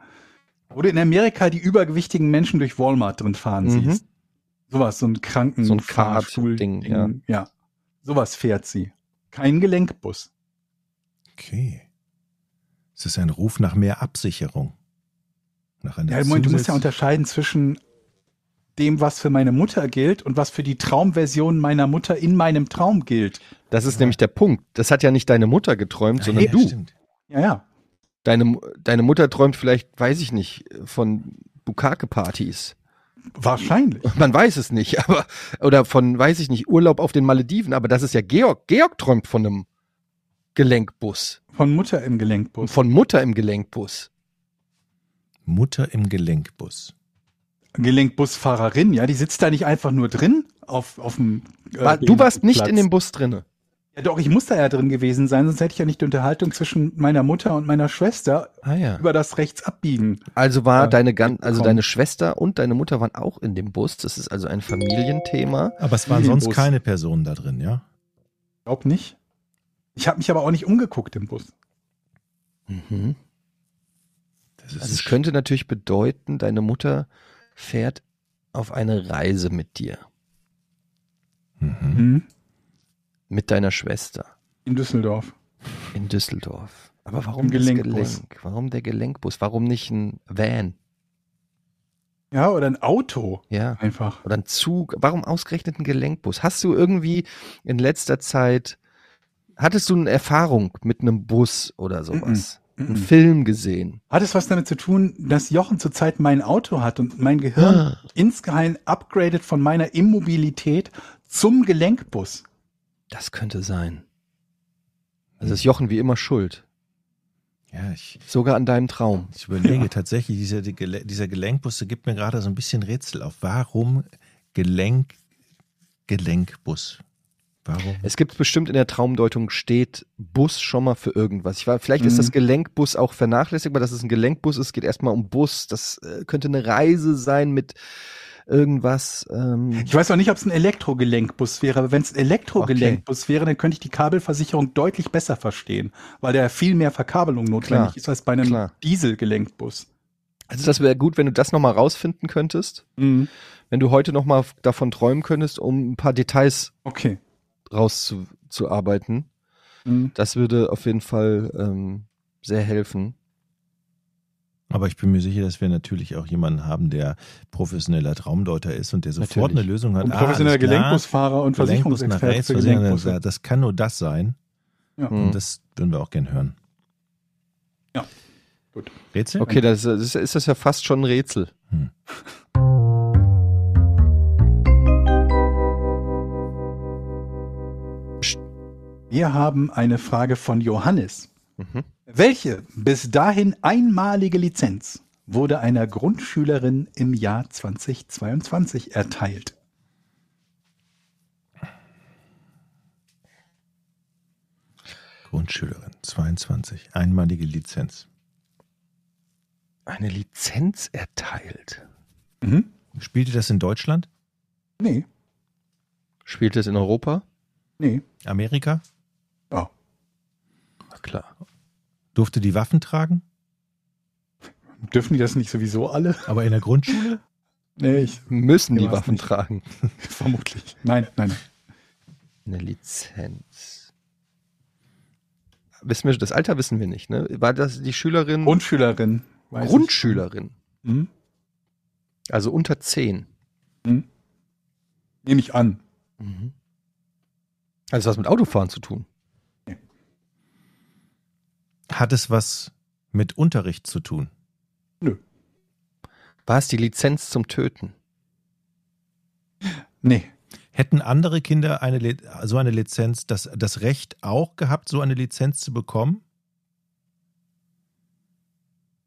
wo du in Amerika die übergewichtigen Menschen durch Walmart drin fahren Mhm. siehst. Sowas, so ein Kranken So ein Fahrstuhl Kart-Ding, ja. ja. Sowas fährt sie. Kein Gelenkbus. Okay. Es ist ein Ruf nach mehr Absicherung. Nach einer Ja, Moment, du musst ja unterscheiden zwischen dem, was für meine Mutter gilt und was für die Traumversion meiner Mutter in meinem Traum gilt. Das ist nämlich der Punkt. Das hat ja nicht deine Mutter geträumt, Ah, sondern ja, du. Stimmt. Ja, ja. Deine, deine Mutter träumt vielleicht, weiß ich nicht, von Bukake-Partys. Wahrscheinlich. Man weiß es nicht, aber, oder von, weiß ich nicht, Urlaub auf den Malediven, aber das ist ja Georg. Georg träumt von einem Gelenkbus. Von Mutter im Gelenkbus. Von Mutter im Gelenkbus. Mutter im Gelenkbus. Gelenkbusfahrerin, ja, die sitzt da nicht einfach nur drin auf, auf dem. äh, du warst nicht Platz. in dem Bus drinne. Ja, doch, ich muss da ja drin gewesen sein, sonst hätte ich ja nicht die Unterhaltung zwischen meiner Mutter und meiner Schwester Ah ja. über das Rechtsabbiegen. Also war Ja, deine gan also deine Schwester und deine Mutter waren auch in dem Bus. Das ist also ein Familienthema. Aber es waren sonst Bus. keine Personen da drin, ja? Glaub nicht. Ich habe mich aber auch nicht umgeguckt im Bus. Mhm. Das ist Also es könnte natürlich bedeuten, deine Mutter fährt auf eine Reise mit dir, Mhm. Mhm. Mit deiner Schwester In Düsseldorf. in Düsseldorf. Aber warum Gelenkbus. Gelenk? Warum der Gelenkbus? Warum nicht ein Van? Ja, oder ein Auto Ja. einfach. Oder ein Zug? Warum ausgerechnet ein Gelenkbus? Hast du irgendwie in letzter Zeit, hattest du eine Erfahrung mit einem Bus oder sowas? Einen Mhm. Film gesehen? Hat es was damit zu tun, dass Jochen zurzeit mein Auto hat und mein Gehirn Ah. insgeheim upgradet von meiner Immobilität zum Gelenkbus? Das könnte sein. Also ist Jochen wie immer schuld. Ja, ich, Sogar an deinem Traum. ich überlege tatsächlich, dieser, die Gele- dieser Gelenkbus, der gibt mir gerade so ein bisschen Rätsel auf. Warum Gelenk, Gelenkbus? Warum? Es gibt bestimmt in der Traumdeutung steht Bus schon mal für irgendwas. Ich war, vielleicht ist Mhm. das Gelenkbus auch vernachlässigbar, dass es ein Gelenkbus ist. Es geht erstmal um Bus. Das äh, könnte eine Reise sein mit irgendwas. Ähm, Ich weiß auch nicht, ob es ein Elektrogelenkbus wäre, aber wenn es ein Elektrogelenkbus wäre, dann könnte ich die Kabelversicherung deutlich besser verstehen, weil da viel mehr Verkabelung notwendig Klar, ist als bei einem klar. Dieselgelenkbus. also das wäre gut, wenn du das nochmal rausfinden könntest. Mhm. Wenn du heute nochmal davon träumen könntest, um ein paar Details Okay. rauszuarbeiten. Mhm. Das würde auf jeden Fall ähm, sehr helfen. Aber ich bin mir sicher, dass wir natürlich auch jemanden haben, der professioneller Traumdeuter ist und der sofort Natürlich. eine Lösung hat. Und Ah, professioneller klar. Gelenkbusfahrer und Versicherungsexperte für Gelenkbusse. das, kann nur das sein. Ja. Mhm. Und das würden wir auch gern hören. Ja. Gut. Rätsel? Okay, das, das ist das ja fast schon ein Rätsel. Hm. Wir haben eine Frage von Johannes. Mhm. Welche bis dahin einmalige Lizenz wurde einer Grundschülerin im Jahr 2022 erteilt? Grundschülerin, 22, einmalige Lizenz. Eine Lizenz erteilt. Mhm. Spielte das in Deutschland? Nee, Spielt es in Europa? nee. Amerika? Oh. Na klar. Durfte die Waffen tragen? Dürfen die das nicht sowieso alle? Aber in der Grundschule? Nee, ich Müssen die Waffen nicht. tragen. vermutlich. Nein, nein, nein. Eine Lizenz. Wissen wir, das Alter wissen wir nicht, ne? War das die Schülerin? Grundschülerin. weiß Grundschülerin. Ich. Hm? Also unter 10. Hm? Nehme ich an. Mhm. Also was mit Autofahren zu tun. Hat es was mit Unterricht zu tun? War es die Lizenz zum Töten? Nee. Hätten andere Kinder eine, so eine Lizenz, das, das Recht auch gehabt, so eine Lizenz zu bekommen?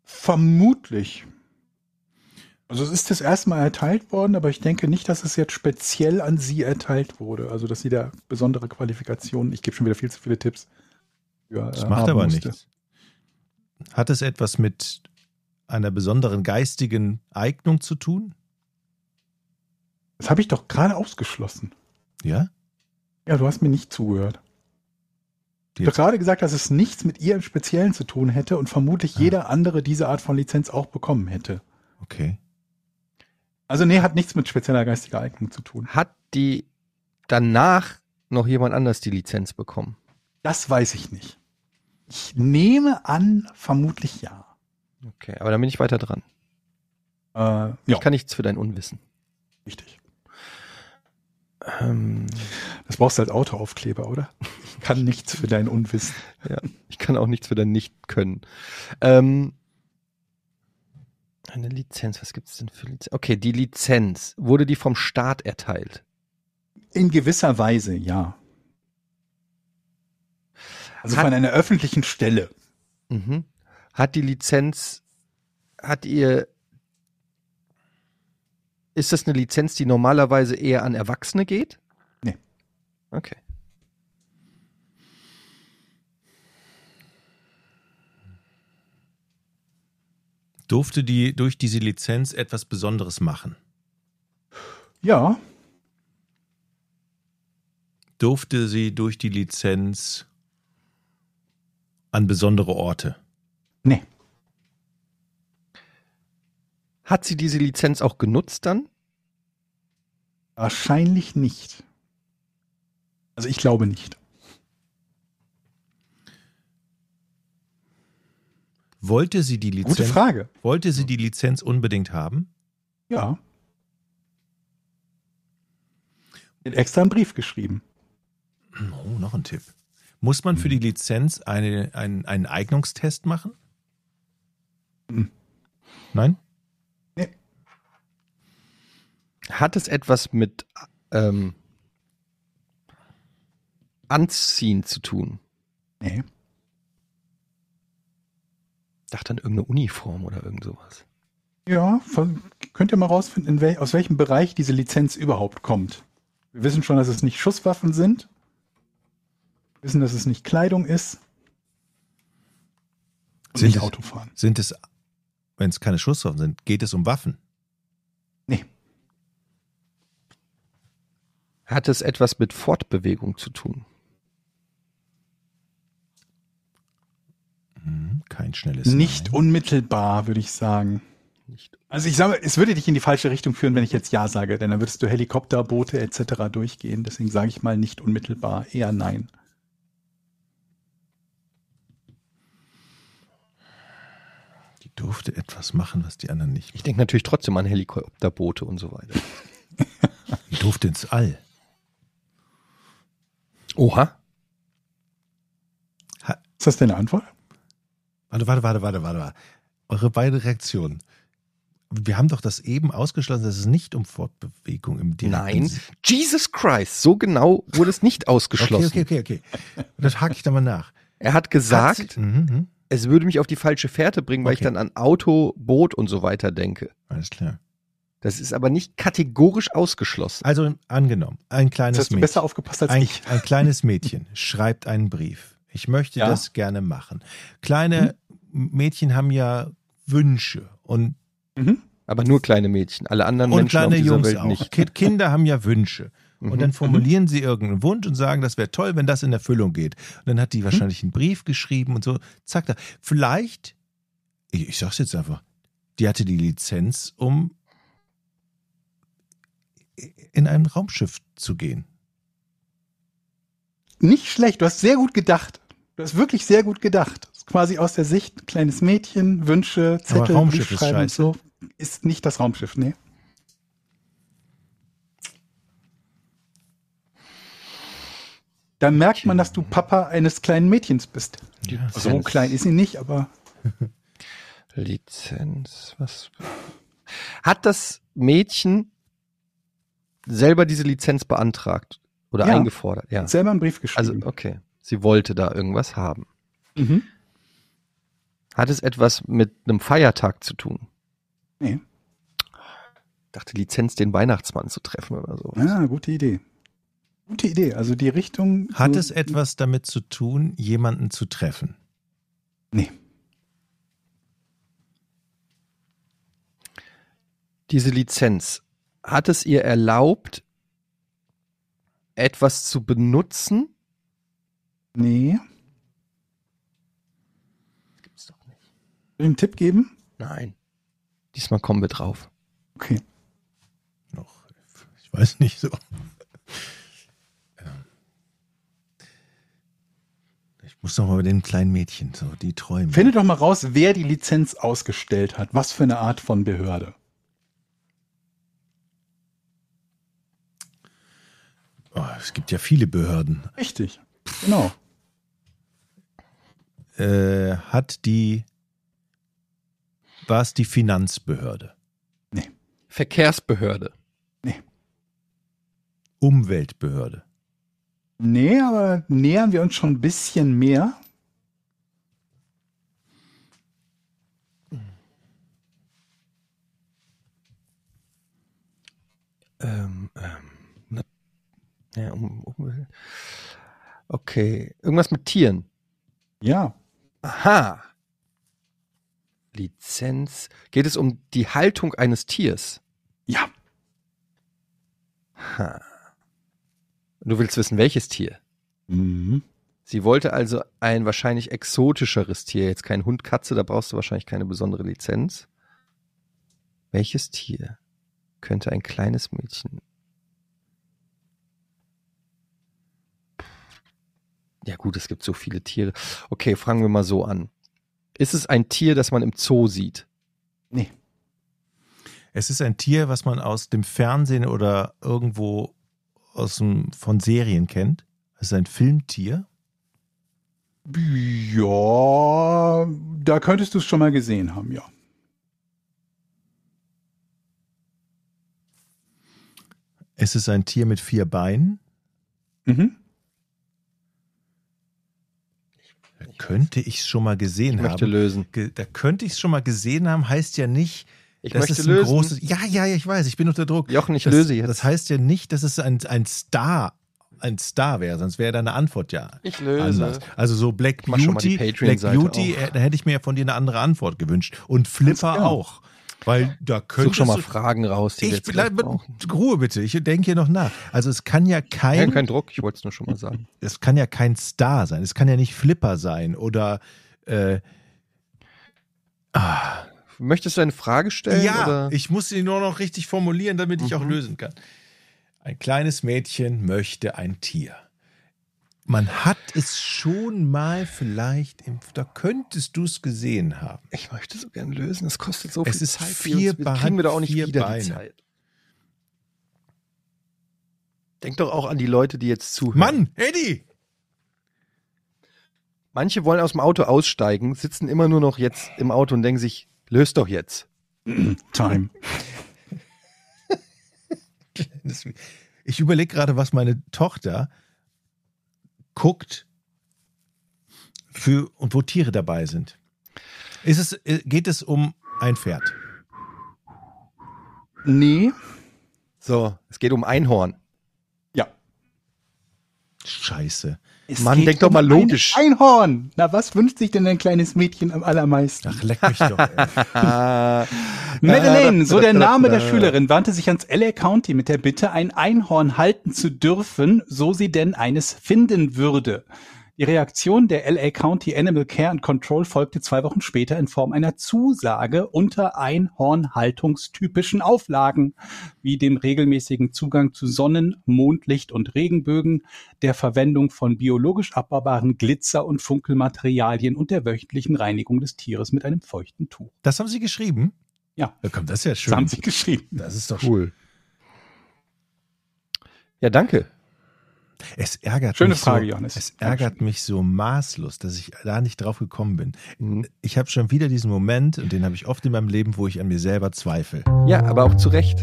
Vermutlich. Also es ist das erste Mal erteilt worden, aber ich denke nicht, dass es jetzt speziell an sie erteilt wurde. Also dass sie da besondere Qualifikationen, ich gebe schon wieder viel zu viele Tipps. Ja, Das äh, macht aber musste. nichts. Hat es etwas mit einer besonderen geistigen Eignung zu tun? Das habe ich doch gerade ausgeschlossen. Ja? Ja, du hast mir nicht zugehört. Ich habe gerade gesagt, dass es nichts mit ihr im Speziellen zu tun hätte und vermutlich Ah. jeder andere diese Art von Lizenz auch bekommen hätte. Okay. Also nee, hat nichts mit spezieller geistiger Eignung zu tun. Hat die danach noch jemand anders die Lizenz bekommen? Das weiß ich nicht. Ich nehme an, vermutlich ja. Okay, aber dann bin ich weiter dran. Äh, ja, Ich kann nichts für dein Unwissen. richtig. Ähm, Das brauchst du als Autoaufkleber, oder? Ich kann nichts für dein Unwissen. ja, ich kann auch nichts für dein Nicht-Können. Ähm, Eine Lizenz, was gibt es denn für Lizenz? Okay, die Lizenz, wurde die vom Staat erteilt? In gewisser Weise, ja. Also Hat- von einer öffentlichen Stelle. Mhm. Hat die Lizenz, hat ihr, ist das eine Lizenz, die normalerweise eher an Erwachsene geht? Nee. Okay. Durfte die durch diese Lizenz etwas Besonderes machen? Ja, Durfte sie durch die Lizenz an besondere Orte? nee. Hat sie diese Lizenz auch genutzt dann? Wahrscheinlich nicht. Also ich glaube nicht. Wollte sie die Gute Lizenz, Frage. wollte sie die Lizenz unbedingt haben? Ja. Hat extra einen Brief geschrieben. Oh, noch ein Tipp. Muss man für die Lizenz eine, einen, einen Eignungstest machen? Hm. Nein? Hat es etwas mit ähm, Anziehen zu tun? Nee. Ich dachte an irgendeine Uniform oder irgend sowas. Ja, von, könnt ihr mal rausfinden, in wel, aus welchem Bereich diese Lizenz überhaupt kommt. Wir wissen schon, dass es nicht Schusswaffen sind. Wir wissen, dass es nicht Kleidung ist. Und Sind nicht es- Autofahren. Sind es, wenn es keine Schusswaffen sind, geht es um Waffen? Nee. Hat es etwas mit Fortbewegung zu tun? Hm, kein schnelles Nicht Nein. unmittelbar, würde ich sagen. Nicht. Also ich sage, es würde dich in die falsche Richtung führen, wenn ich jetzt Ja sage, denn dann würdest du Helikopter, Boote etc. durchgehen. Deswegen sage ich mal nicht unmittelbar, eher nein. Durfte etwas machen, was die anderen nicht. Ich denke natürlich trotzdem an Helikopterboote und so weiter. Die durfte ins All. Oha. Ist das deine Antwort? Warte, warte, warte, warte, warte. warte. Eure beiden Reaktionen. Wir haben doch das eben ausgeschlossen, dass es nicht um Fortbewegung im direkten Nein. Sinn- Jesus Christ, so genau wurde es nicht Okay, ausgeschlossen. okay, okay, okay. Das hake ich da mal nach. Er hat gesagt, Hat sie- Mhm, mhm. Es würde mich auf die falsche Fährte bringen, weil Okay. ich dann an Auto, Boot und so weiter denke. Alles klar. Das ist aber nicht kategorisch ausgeschlossen. Also angenommen, ein kleines hast du Mädchen. besser aufgepasst als ein, ich. ein kleines Mädchen schreibt einen Brief. Ich möchte Ja. das gerne machen. Kleine Mädchen haben ja Wünsche und, Mhm. Aber nur kleine Mädchen. Alle anderen und Menschen kleine auf dieser Jungs Welt auch. nicht. Ki- Kinder haben ja Wünsche. Mhm. Und dann formulieren sie irgendeinen Wunsch und sagen, das wäre toll, wenn das in Erfüllung geht. Und dann hat die wahrscheinlich einen Brief geschrieben und so. Zack, da. Vielleicht, ich, ich sag's jetzt einfach, die hatte die Lizenz, um in ein Raumschiff zu gehen. Nicht schlecht, du hast sehr gut gedacht. Du hast wirklich sehr gut gedacht. Quasi aus der Sicht, kleines Mädchen, Wünsche, Zettel, Raumschiff ist scheiße. so. Ist nicht das Raumschiff, nee. Da merkt man, dass du Papa eines kleinen Mädchens bist. Ja, So klein ist sie nicht, aber Lizenz, was? Hat das Mädchen selber diese Lizenz beantragt oder Ja. eingefordert? Ja. selber einen Brief Also, geschrieben. okay. Sie wollte da irgendwas haben. mhm. Hat es etwas mit einem Feiertag zu tun? Nee. dachte, Lizenz, den Weihnachtsmann zu treffen oder so. Ah, gute Idee. Gute Idee. Also die Richtung. Hat es etwas damit zu tun, jemanden zu treffen? Nee. Diese Lizenz, hat es ihr erlaubt, etwas zu benutzen? Nee. Gibt's doch nicht. Soll ich einen Tipp geben? Nein. Diesmal kommen wir drauf. Okay. Noch, ich weiß nicht so. Ja. Ich muss noch mal bei den kleinen Mädchen, so die träumen. Finde doch mal raus, wer die Lizenz ausgestellt hat. Was für eine Art von Behörde. Oh, es gibt ja viele Behörden. Richtig. Genau. Äh, hat die war es die Finanzbehörde, Verkehrsbehörde. Umweltbehörde, Nee, aber nähern wir uns schon ein bisschen mehr. Ähm, ähm, ja, um, um, okay, irgendwas mit Tieren. Ja. Aha. Lizenz. Geht es um die Haltung eines Tiers? Ja. Ha. Du willst wissen, welches Tier? Mhm. Sie wollte also ein wahrscheinlich exotischeres Tier, jetzt kein Hund, Katze, da brauchst du wahrscheinlich keine besondere Lizenz. Welches Tier könnte ein kleines Mädchen? Ja gut, es gibt so viele Tiere. Okay, fangen wir mal so an. Ist es ein Tier, das man im Zoo sieht? Nee. Es ist ein Tier, was man aus dem Fernsehen oder irgendwo aus dem, von Serien kennt. Es ist ein Filmtier. Ja, da könntest du es schon mal gesehen haben, ja. Es ist ein Tier mit vier Beinen. Mhm. Da könnte ich es schon mal gesehen Ich möchte haben. lösen. Da könnte ich es schon mal gesehen haben, heißt ja nicht, Ich das möchte ist ein lösen. großes. Ja, ja, ja, ich weiß, ich bin unter Druck. Jochen, ich das, löse jetzt. Das heißt ja nicht, dass es ein, ein Star, ein Star wäre, sonst wäre deine Antwort ja Ich löse. anders. Also so Black Beauty, Black Beauty, auf. äh, da hätte ich mir ja von dir eine andere Antwort gewünscht. Und Flipper genau. auch. Weil da Such könntest schon mal du, Fragen raus, die wir ich brauchen. Ruhe bitte, ich denke hier noch nach. Also es kann ja kein, Kein, kein Druck, ich wollte es nur schon mal sagen. es kann ja kein Star sein. Es kann ja nicht Flipper sein oder äh, ah, Möchtest du eine Frage stellen? ja, oder? ich muss sie nur noch richtig formulieren, damit ich auch Mhm. lösen kann. Ein kleines Mädchen möchte ein Tier. Man hat es schon mal vielleicht, im, da könntest du es gesehen haben. Ich möchte so gern lösen. Es kostet so Es viel ist Zeit. vier wir kriegen wir doch auch nicht wieder Beine. die Zeit. Denk doch auch an die Leute, die jetzt zuhören. Mann, Eddie! Manche wollen aus dem Auto aussteigen, sitzen immer nur noch jetzt im Auto und denken sich, löst doch jetzt. Time. Ich überlege gerade, was meine Tochter guckt für und wo Tiere dabei sind. Ist es, äh, geht es um ein Pferd? Nee. So, es geht um Einhorn. Ja. Scheiße. Es Mann, denk doch mal um ein logisch. Einhorn. Na, was wünscht sich denn ein kleines Mädchen am allermeisten? Ach, leck mich doch. Madeleine, so der Name der Schülerin, wandte sich ans LA County mit der Bitte, ein Einhorn halten zu dürfen, so sie denn eines finden würde. Die Reaktion der LA County Animal Care and Control folgte zwei Wochen später in Form einer Zusage unter Einhornhaltungstypischen Auflagen, wie dem regelmäßigen Zugang zu Sonnen-, Mondlicht und Regenbögen, der Verwendung von biologisch abbaubaren Glitzer- und Funkelmaterialien und der wöchentlichen Reinigung des Tieres mit einem feuchten Tuch. Das haben Sie geschrieben? Ja. Ja, komm, das ist ja Das haben schön. sie geschrieben. Das ist doch cool. Ja, danke. Es ärgert Schöne mich Frage, so, Johannes. Es ärgert mich so maßlos, dass ich da nicht drauf gekommen bin. Mhm. Ich habe schon wieder diesen Moment, und den habe ich oft in meinem Leben, wo ich an mir selber zweifle. Ja, aber auch zu Recht.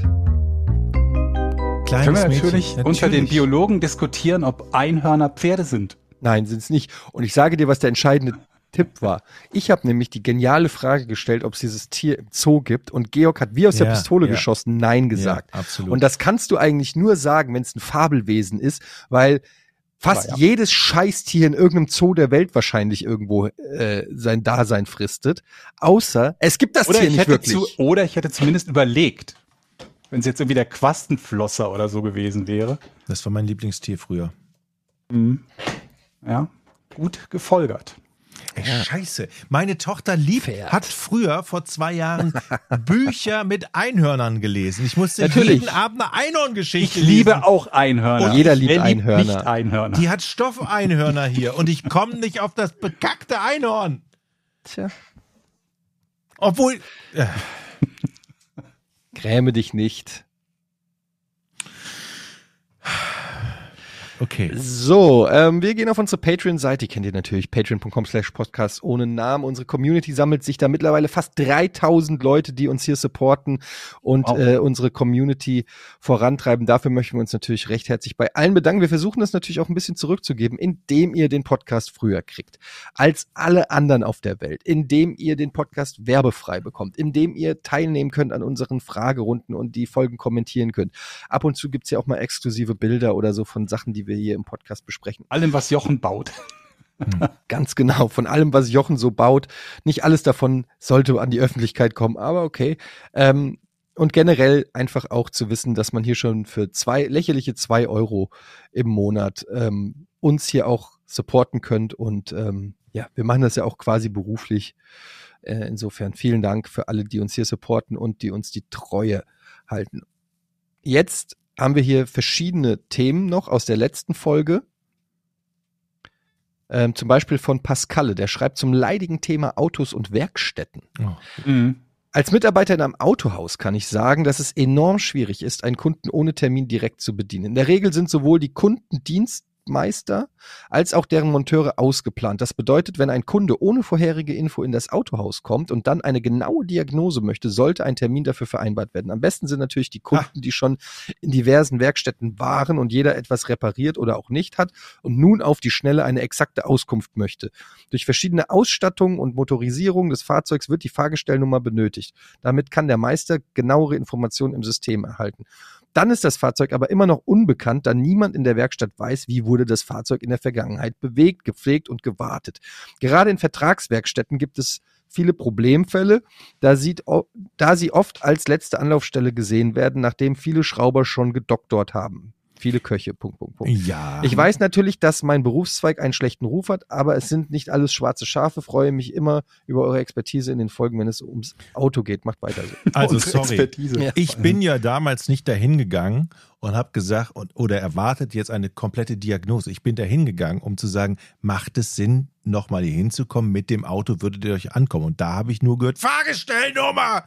Kleines Können wir Mädchen, natürlich, unter den Biologen diskutieren, ob Einhörner Pferde sind. Nein, sind es nicht. Und ich sage dir, was der entscheidende Tipp war. Ich habe nämlich die geniale Frage gestellt, ob es dieses Tier im Zoo gibt. Und Georg hat wie aus der Ja, Pistole ja. geschossen Nein gesagt. Ja, absolut. Und das kannst du eigentlich nur sagen, wenn es ein Fabelwesen ist, weil fast Ja, ja. jedes Scheißtier in irgendeinem Zoo der Welt wahrscheinlich irgendwo äh, sein Dasein fristet. Außer es gibt das Oder Tier ich, nicht hätte wirklich. zu, oder ich hätte zumindest überlegt, wenn es jetzt irgendwie der Quastenflosser oder so gewesen wäre. das war mein Lieblingstier früher. Mhm. Ja, gut gefolgert. Ey, Scheiße. Meine Tochter liebt, hat früher vor zwei Jahren Bücher mit Einhörnern gelesen. Ich musste Natürlich. jeden Abend eine Einhorngeschichte Ich liebe lesen. auch Einhörner. Und jeder liebt Wer Einhörner. Nicht Einhörner. Die hat Stoffeinhörner hier und ich komme nicht auf das bekackte Einhorn. Tja. Obwohl, äh, Gräme dich nicht. Okay. So, ähm, wir gehen auf unsere Patreon-Seite, kennt ihr natürlich, patreon.com slash podcast ohne Namen. Unsere Community sammelt sich da mittlerweile fast 3000 Leute, die uns hier supporten und Wow. äh, unsere Community vorantreiben. Dafür möchten wir uns natürlich recht herzlich bei allen bedanken. Wir versuchen das natürlich auch ein bisschen zurückzugeben, indem ihr den Podcast früher kriegt als alle anderen auf der Welt, indem ihr den Podcast werbefrei bekommt, indem ihr teilnehmen könnt an unseren Fragerunden und die Folgen kommentieren könnt. Ab und zu gibt's ja auch mal exklusive Bilder oder so von Sachen, die wir hier im Podcast besprechen. Allem, was Jochen baut. Ganz genau, von allem, was Jochen so baut. Nicht alles davon sollte an die Öffentlichkeit kommen, aber okay. Ähm, und generell einfach auch zu wissen, dass man hier schon für zwei, lächerliche zwei Euro im Monat ähm, uns hier auch supporten könnt. Und ähm, ja, wir machen das ja auch quasi beruflich. Äh, insofern vielen Dank für alle, die uns hier supporten und die uns die Treue halten. Jetzt haben wir hier verschiedene Themen noch aus der letzten Folge. Ähm, zum Beispiel von Pascalle, der schreibt zum leidigen Thema Autos und Werkstätten. Oh. Mhm. Als Mitarbeiter in einem Autohaus kann ich sagen, dass es enorm schwierig ist, einen Kunden ohne Termin direkt zu bedienen. In der Regel sind sowohl die Kundendienstmeister als auch deren Monteure ausgeplant. Das bedeutet, wenn ein Kunde ohne vorherige Info in das Autohaus kommt und dann eine genaue Diagnose möchte, sollte ein Termin dafür vereinbart werden. Am besten sind natürlich die Kunden, die schon in diversen Werkstätten waren und jeder etwas repariert oder auch nicht hat und nun auf die Schnelle eine exakte Auskunft möchte. Durch verschiedene Ausstattungen und Motorisierung des Fahrzeugs wird die Fahrgestellnummer benötigt. Damit kann der Meister genauere Informationen im System erhalten. Dann ist das Fahrzeug aber immer noch unbekannt, da niemand in der Werkstatt weiß, wie wurde das Fahrzeug in der Vergangenheit bewegt, gepflegt und gewartet. Gerade in Vertragswerkstätten gibt es viele Problemfälle, da, sieht, da sie oft als letzte Anlaufstelle gesehen werden, nachdem viele Schrauber schon gedoktort haben. Viele Köche, Punkt, Punkt, Punkt. Ja. Ich weiß natürlich, dass mein Berufszweig einen schlechten Ruf hat, aber es sind nicht alles schwarze Schafe. Freue mich immer über eure Expertise in den Folgen, wenn es ums Auto geht. Macht weiter so. Also sorry. Expertise. Ja. Ich bin ja damals nicht dahin gegangen und habe gesagt und, oder erwartet jetzt eine komplette Diagnose. Ich bin dahin gegangen, um zu sagen, macht es Sinn, nochmal hier hinzukommen? Mit dem Auto würdet ihr euch ankommen. Und da habe ich nur gehört, Fahrgestellnummer!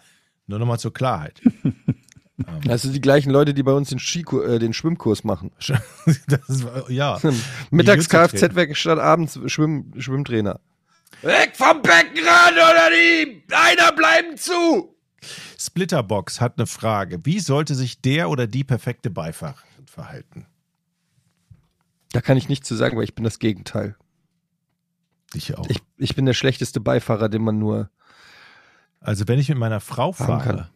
Nur nochmal zur Klarheit. Das sind die gleichen Leute, die bei uns den, Skikur, äh, den Schwimmkurs machen. das war, ja. Mittags Die Jütze Kfz-Werkstatt, abends Schwimm, Schwimmtrainer. Weg vom Beckenrand oder die! Einer bleiben zu! Splitterbox hat eine Frage. Wie sollte sich der oder die perfekte Beifahrerin verhalten? Da kann ich nichts zu sagen, weil ich bin das Gegenteil. Ich auch. Ich, ich bin der schlechteste Beifahrer, den man nur. Also wenn ich mit meiner Frau fahre, kann.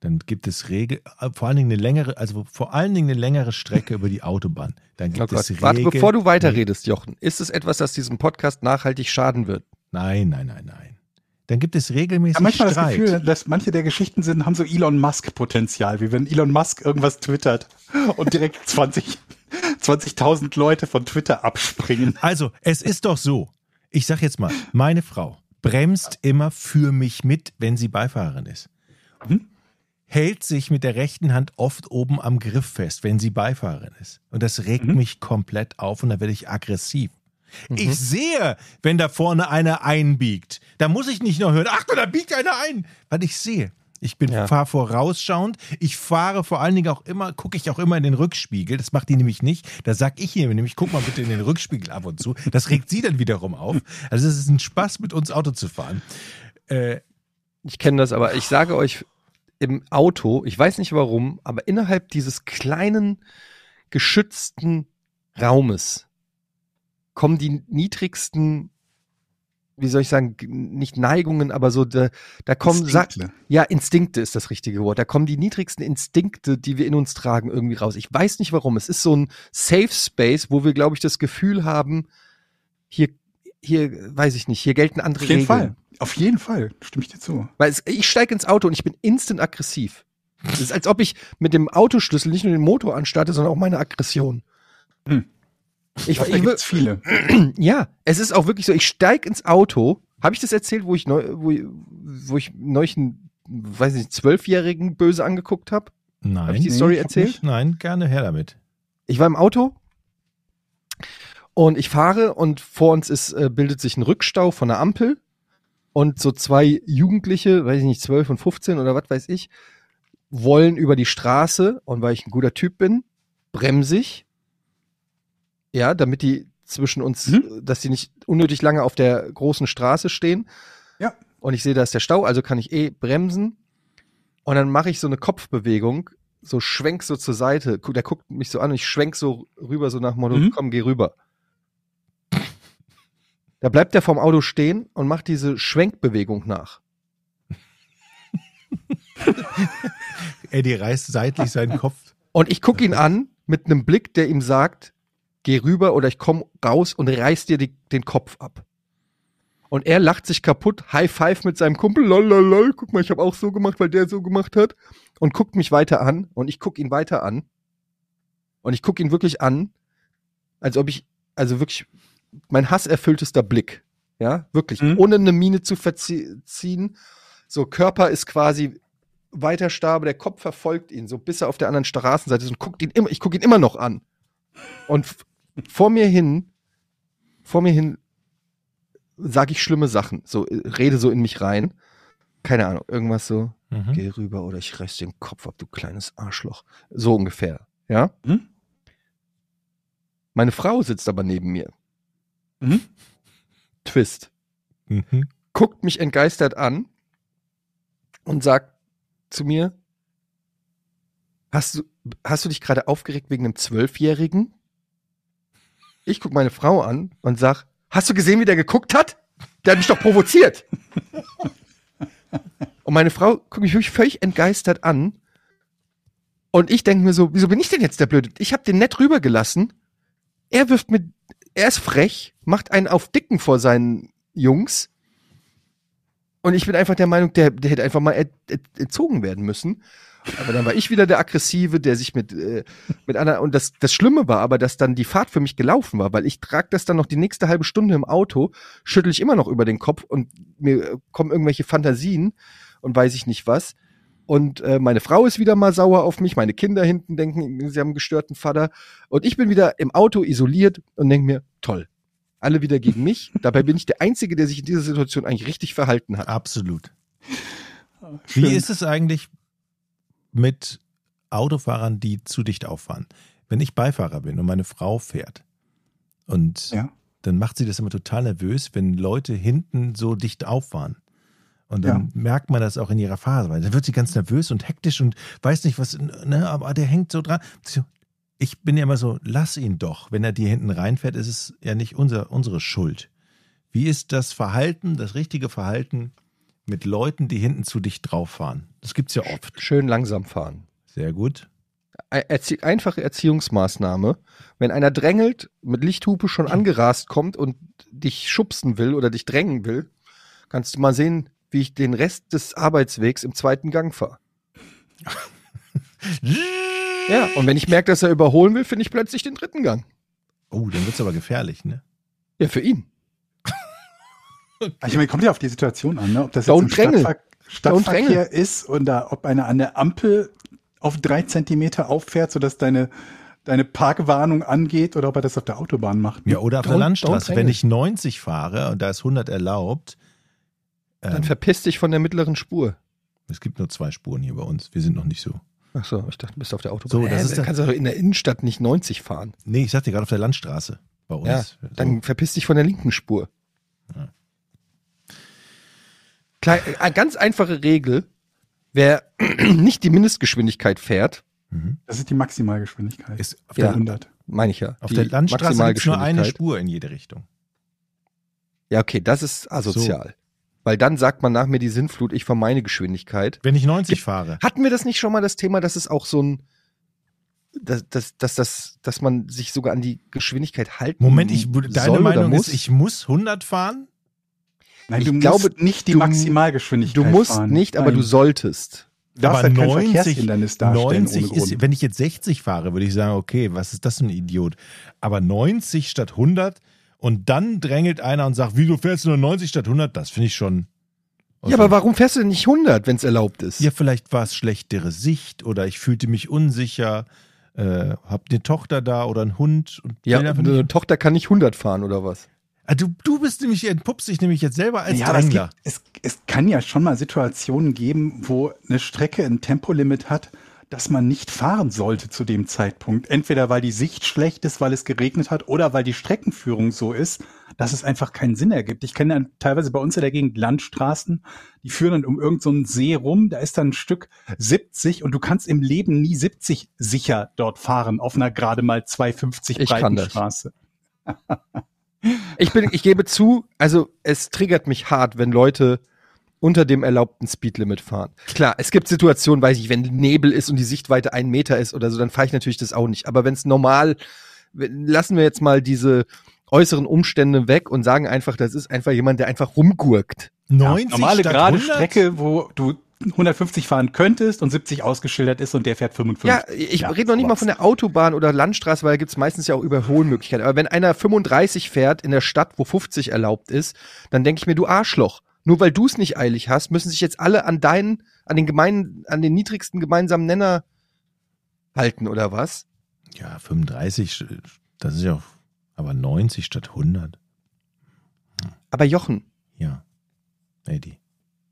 Dann gibt es Regel, äh, vor allen Dingen eine längere, also vor allen Dingen eine längere Strecke über die Autobahn. Dann gibt Oh Gott. es Regel. Warte, bevor du weiterredest, Jochen, ist es etwas, das diesem Podcast nachhaltig schaden wird? Nein, nein, nein, nein. Dann gibt es regelmäßig Ja, manchmal Streit. das Gefühl, dass manche der Geschichten sind, haben so Elon Musk-Potenzial, wie wenn Elon Musk irgendwas twittert und direkt 20 20.000 Leute von Twitter abspringen. Also, es ist doch so. Ich sag jetzt mal, meine Frau bremst immer für mich mit, wenn sie Beifahrerin ist. Mhm. Hält sich mit der rechten Hand oft oben am Griff fest, wenn sie Beifahrerin ist. Und das regt Mhm. mich komplett auf und da werde ich aggressiv. Ich sehe, wenn da vorne einer einbiegt. Da muss ich nicht noch hören, ach, da biegt einer ein. Weil ich sehe. Ich bin Ja. fahr vorausschauend. Ich fahre vor allen Dingen auch immer, gucke ich auch immer in den Rückspiegel. Das macht die nämlich nicht. Da sag ich ihr nämlich, guck mal bitte in den Rückspiegel ab und zu. Das regt sie dann wiederum auf. Also es ist ein Spaß, mit uns Auto zu fahren. Äh, Ich kenne das, aber ich sage euch, im Auto, ich weiß nicht warum, aber innerhalb dieses kleinen, geschützten Raumes kommen die niedrigsten, wie soll ich sagen, nicht Neigungen, aber so, da, da kommen, Sa Instinkte. ja, Instinkte ist das richtige Wort. Da kommen die niedrigsten Instinkte, die wir in uns tragen, irgendwie raus. Ich weiß nicht warum. Es ist so ein Safe Space, wo wir, glaube ich, das Gefühl haben, hier, hier, weiß ich nicht, hier gelten andere Auf jeden Regeln. Fall. Auf jeden Fall. Stimme ich dir zu. Weil es, ich steige ins Auto und ich bin instant aggressiv. Es ist, als ob ich mit dem Autoschlüssel nicht nur den Motor anstarte, sondern auch meine Aggression. Hm. Ich, ich, gibt's viele. ja, es ist auch wirklich so, ich steige ins Auto. Habe ich das erzählt, wo ich neu, wo, wo ich neulich einen, weiß nicht, zwölfjährigen böse angeguckt habe? nein. Habe ich die Nee, Story ich hab erzählt? nicht. Nein, gerne her damit. Ich war im Auto und ich fahre und vor uns ist, äh, bildet sich ein Rückstau von der Ampel und so zwei Jugendliche, weiß ich nicht, 12 und 15 oder was weiß ich, wollen über die Straße und weil ich ein guter Typ bin, bremse ich Ja, damit die zwischen uns, Mhm. dass die nicht unnötig lange auf der großen Straße stehen. Ja. Und ich sehe, da ist der Stau, also kann ich eh bremsen. Und dann mache ich so eine Kopfbewegung, so schwenk so zur Seite. Der guckt mich so an und ich schwenk so rüber, so nach Motto, Mhm. komm, geh rüber. Da bleibt der vorm Auto stehen und macht diese Schwenkbewegung nach. Eddie reißt seitlich seinen Kopf. Und ich gucke ihn an mit einem Blick, der ihm sagt, geh rüber oder ich komm raus und reiß dir die, den Kopf ab. Und er lacht sich kaputt, High Five mit seinem Kumpel, lololol, guck mal, ich habe auch so gemacht, weil der so gemacht hat. Und guckt mich weiter an und ich guck ihn weiter an. Und ich guck ihn wirklich an, als ob ich, also wirklich, mein hasserfülltester Blick. Ja, wirklich, Mhm. ohne eine Miene zu verziehen. So, Körper ist quasi weiter starr, aber der Kopf verfolgt ihn, so bis er auf der anderen Straßenseite ist und guckt ihn immer, ich gucke ihn immer noch an. Und vor mir hin, vor mir hin sage ich schlimme Sachen, so äh, rede so in mich rein. Keine Ahnung, irgendwas so, Mhm. geh rüber oder ich reiß den Kopf ab, du kleines Arschloch. So ungefähr, ja? Mhm. Meine Frau sitzt aber neben mir. Mhm. Twist. Mhm. guckt mich entgeistert an und sagt zu mir, hast du, hast du dich gerade aufgeregt wegen einem Zwölfjährigen? Ich guck meine Frau an und sag, hast du gesehen, wie der geguckt hat? Der hat mich doch provoziert. und meine Frau guckt mich wirklich völlig entgeistert an und ich denke mir so, wieso bin ich denn jetzt der Blöde? Ich habe den nett rübergelassen. Er wirft mit, er ist frech, macht einen auf Dicken vor seinen Jungs. Und ich bin einfach der Meinung, der, der hätte einfach mal er, er, entzogen werden müssen. Aber dann war ich wieder der Aggressive, der sich mit, äh, mit einer. Und das, das Schlimme war aber, dass dann die Fahrt für mich gelaufen war, weil ich trage das dann noch die nächste halbe Stunde im Auto, schüttel ich immer noch über den Kopf und mir äh, kommen irgendwelche Fantasien und weiß ich nicht was. Und äh, meine Frau ist wieder mal sauer auf mich, meine Kinder hinten denken, sie haben einen gestörten Vater. Und ich bin wieder im Auto isoliert und denke mir, toll. Alle wieder gegen mich. Dabei bin ich der Einzige, der sich in dieser Situation eigentlich richtig verhalten hat. Absolut. Schön. Wie ist es eigentlich mit Autofahrern, die zu dicht auffahren? Wenn ich Beifahrer bin und meine Frau fährt und Ja. dann macht sie das immer total nervös, wenn Leute hinten so dicht auffahren. Und dann merkt man das auch in ihrer Phase, dann wird sie ganz nervös und hektisch und weiß nicht was, ne, aber der hängt so dran. Ich bin ja immer so, lass ihn doch. Wenn er dir hinten reinfährt, ist es ja nicht unser, unsere Schuld. Wie ist das Verhalten, das richtige Verhalten mit Leuten, die hinten zu dicht drauf fahren? Das gibt's ja oft. Schön langsam fahren. Sehr gut. Erzie einfache Erziehungsmaßnahme. Wenn einer drängelt, mit Lichthupe schon angerast kommt und dich schubsen will oder dich drängen will, kannst du mal sehen, wie ich den Rest des Arbeitswegs im zweiten Gang fahre. Ja, und wenn ich merke, dass er überholen will, finde ich plötzlich den dritten Gang. Oh, dann wird's aber gefährlich, ne? Ja, für ihn. Ich meine, kommt ja auf die Situation an, ne? ob das Don't jetzt im drängel. Stadtver Don't Stadtverkehr ist oder ob einer an der Ampel auf drei Zentimeter auffährt, sodass deine, deine Parkwarnung angeht oder ob er das auf der Autobahn macht. Ja, oder auf der Don't- Landstraße. don't Wenn ich 90 fahre und da ist 100 erlaubt, Dann ähm, verpiss dich von der mittleren Spur. es gibt nur zwei Spuren hier bei uns. Wir sind noch nicht so. Ach so, ich dachte, du bist auf der Autobahn. So, das Hä, ist da der- kannst du doch in der Innenstadt nicht 90 fahren. Nee, ich sagte gerade auf der Landstraße bei uns. Ja, So. dann verpiss dich von der linken Spur. Ja. Klein, eine ganz einfache Regel. Wer nicht die Mindestgeschwindigkeit fährt, Mhm. Das ist die Maximalgeschwindigkeit. Ist auf Ja. der, 100. meine ich ja. auf der Landstraße gibt's nur eine. Spur in jede Richtung. Ja, okay, das ist asozial. Weil dann sagt man nach mir die Sinnflut, ich fahre meine Geschwindigkeit. Wenn ich 90 Gibt- fahre. Hatten wir das nicht schon mal das Thema, dass es auch so ein, dass, dass, dass, dass, dass man sich sogar an die Geschwindigkeit halten Moment, ich, soll deine oder Meinung muss? ist, ich muss 100 fahren? Nein, Ich du glaube, musst nicht die du- Maximalgeschwindigkeit Du musst fahren. nicht, aber Nein. du solltest. Du darfst aber halt kein 90, Verkehrshindernis darstellen 90 ohne Grund. ist, wenn ich jetzt 60 fahre, würde ich sagen, okay, was ist das für ein Idiot? Aber 90 statt 100 und dann drängelt einer und sagt, wieso fährst du nur 90 statt 100? Das finde ich schon. Ja, aber warum fährst du denn nicht 100, wenn es erlaubt ist? Ja, vielleicht war es schlechtere Sicht oder ich fühlte mich unsicher, äh, hab eine Tochter da oder einen Hund. Und Ja, eine Tochter kann nicht 100 fahren oder was? Ah, du, du bist nämlich, entpuppst dich nämlich jetzt selber als ja, aber es, Drängler. gibt, es, es kann ja schon mal Situationen geben, wo eine Strecke ein Tempolimit hat, dass man nicht fahren sollte zu dem Zeitpunkt. Entweder weil die Sicht schlecht ist, weil es geregnet hat oder weil die Streckenführung so ist, dass es einfach keinen Sinn ergibt. Ich kenne dann teilweise bei uns in der Gegend Landstraßen, die führen dann um irgendeinen so See rum, da ist dann ein Stück 70 und du kannst im Leben nie 70 sicher dort fahren auf einer gerade mal 250 Ich breiten. Straße. Ich bin, ich gebe zu, also es triggert mich hart, wenn Leute unter dem erlaubten Speedlimit fahren. Klar, es gibt Situationen, weiß ich, wenn Nebel ist und die Sichtweite ein Meter ist oder so, dann fahre ich natürlich das auch nicht. Aber wenn es normal, lassen wir jetzt mal diese äußeren Umstände weg und sagen einfach, das ist einfach jemand, der einfach rumgurkt. 90 Normale statt gerade 100? Strecke, wo du 150 fahren könntest und 70 ausgeschildert ist und der fährt 55. Ja, ich Ja, rede noch nicht mal von der Autobahn oder Landstraße, weil da gibt's meistens ja auch Überholmöglichkeiten. Aber wenn einer 35 fährt in der Stadt, wo 50 erlaubt ist, dann denke ich mir, du Arschloch. Nur weil du es nicht eilig hast, müssen sich jetzt alle an deinen, an den gemeinen, an den niedrigsten gemeinsamen Nenner halten oder was? Ja, 35, das ist ja auch, aber 90 statt 100. Aber Jochen, Ja. Eddie.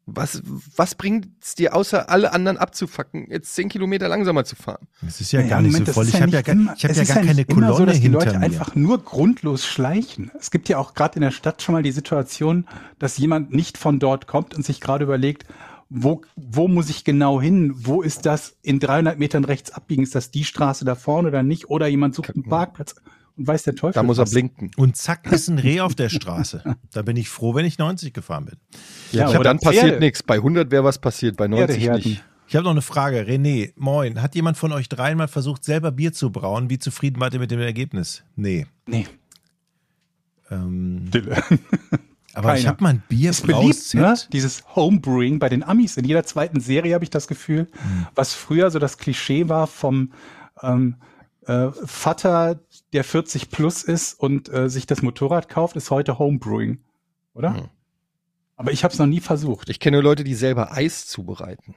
Was, was bringt's dir, außer alle anderen abzufacken, jetzt 10 Kilometer langsamer zu fahren? Es ist ja Naja, gar nicht Moment, so das voll. ist Ich habe ja, gar- immer- ich hab es ja gar keine Kolonne so, dass die hinter Leute mir. einfach nur grundlos schleichen. Es gibt ja auch gerade in der Stadt schon mal die Situation, dass jemand nicht von dort kommt und sich gerade überlegt, wo, wo muss ich genau hin? Wo ist das in 300 Metern rechts abbiegen? Ist das die Straße da vorne oder nicht? Oder jemand sucht einen Parkplatz und weiß der Teufel Da muss er was. blinken. Und zack ist ein Reh auf der Straße. Da bin ich froh, wenn ich 90 gefahren bin. Ja, ich hab, dann passiert Pferde. nichts. Bei 100 wäre was passiert, bei 90 Pferdeherden. nicht. Ich habe noch eine Frage. René, moin. Hat jemand von euch dreien mal versucht, selber Bier zu brauen? Wie zufrieden wart ihr mit dem Ergebnis? Nee. Nee, Ähm, Dille. aber ich Keiner. habe mal ein Bier ist beliebt, ne? Dieses Homebrewing bei den Amis. In jeder zweiten Serie habe ich das Gefühl, was früher so das Klischee war vom ähm, äh, Vater, der 40 plus ist und äh, sich das Motorrad kauft, ist heute Homebrewing, oder? Hm. Aber ich habe es noch nie versucht. Ich kenne Leute, die selber Eis zubereiten.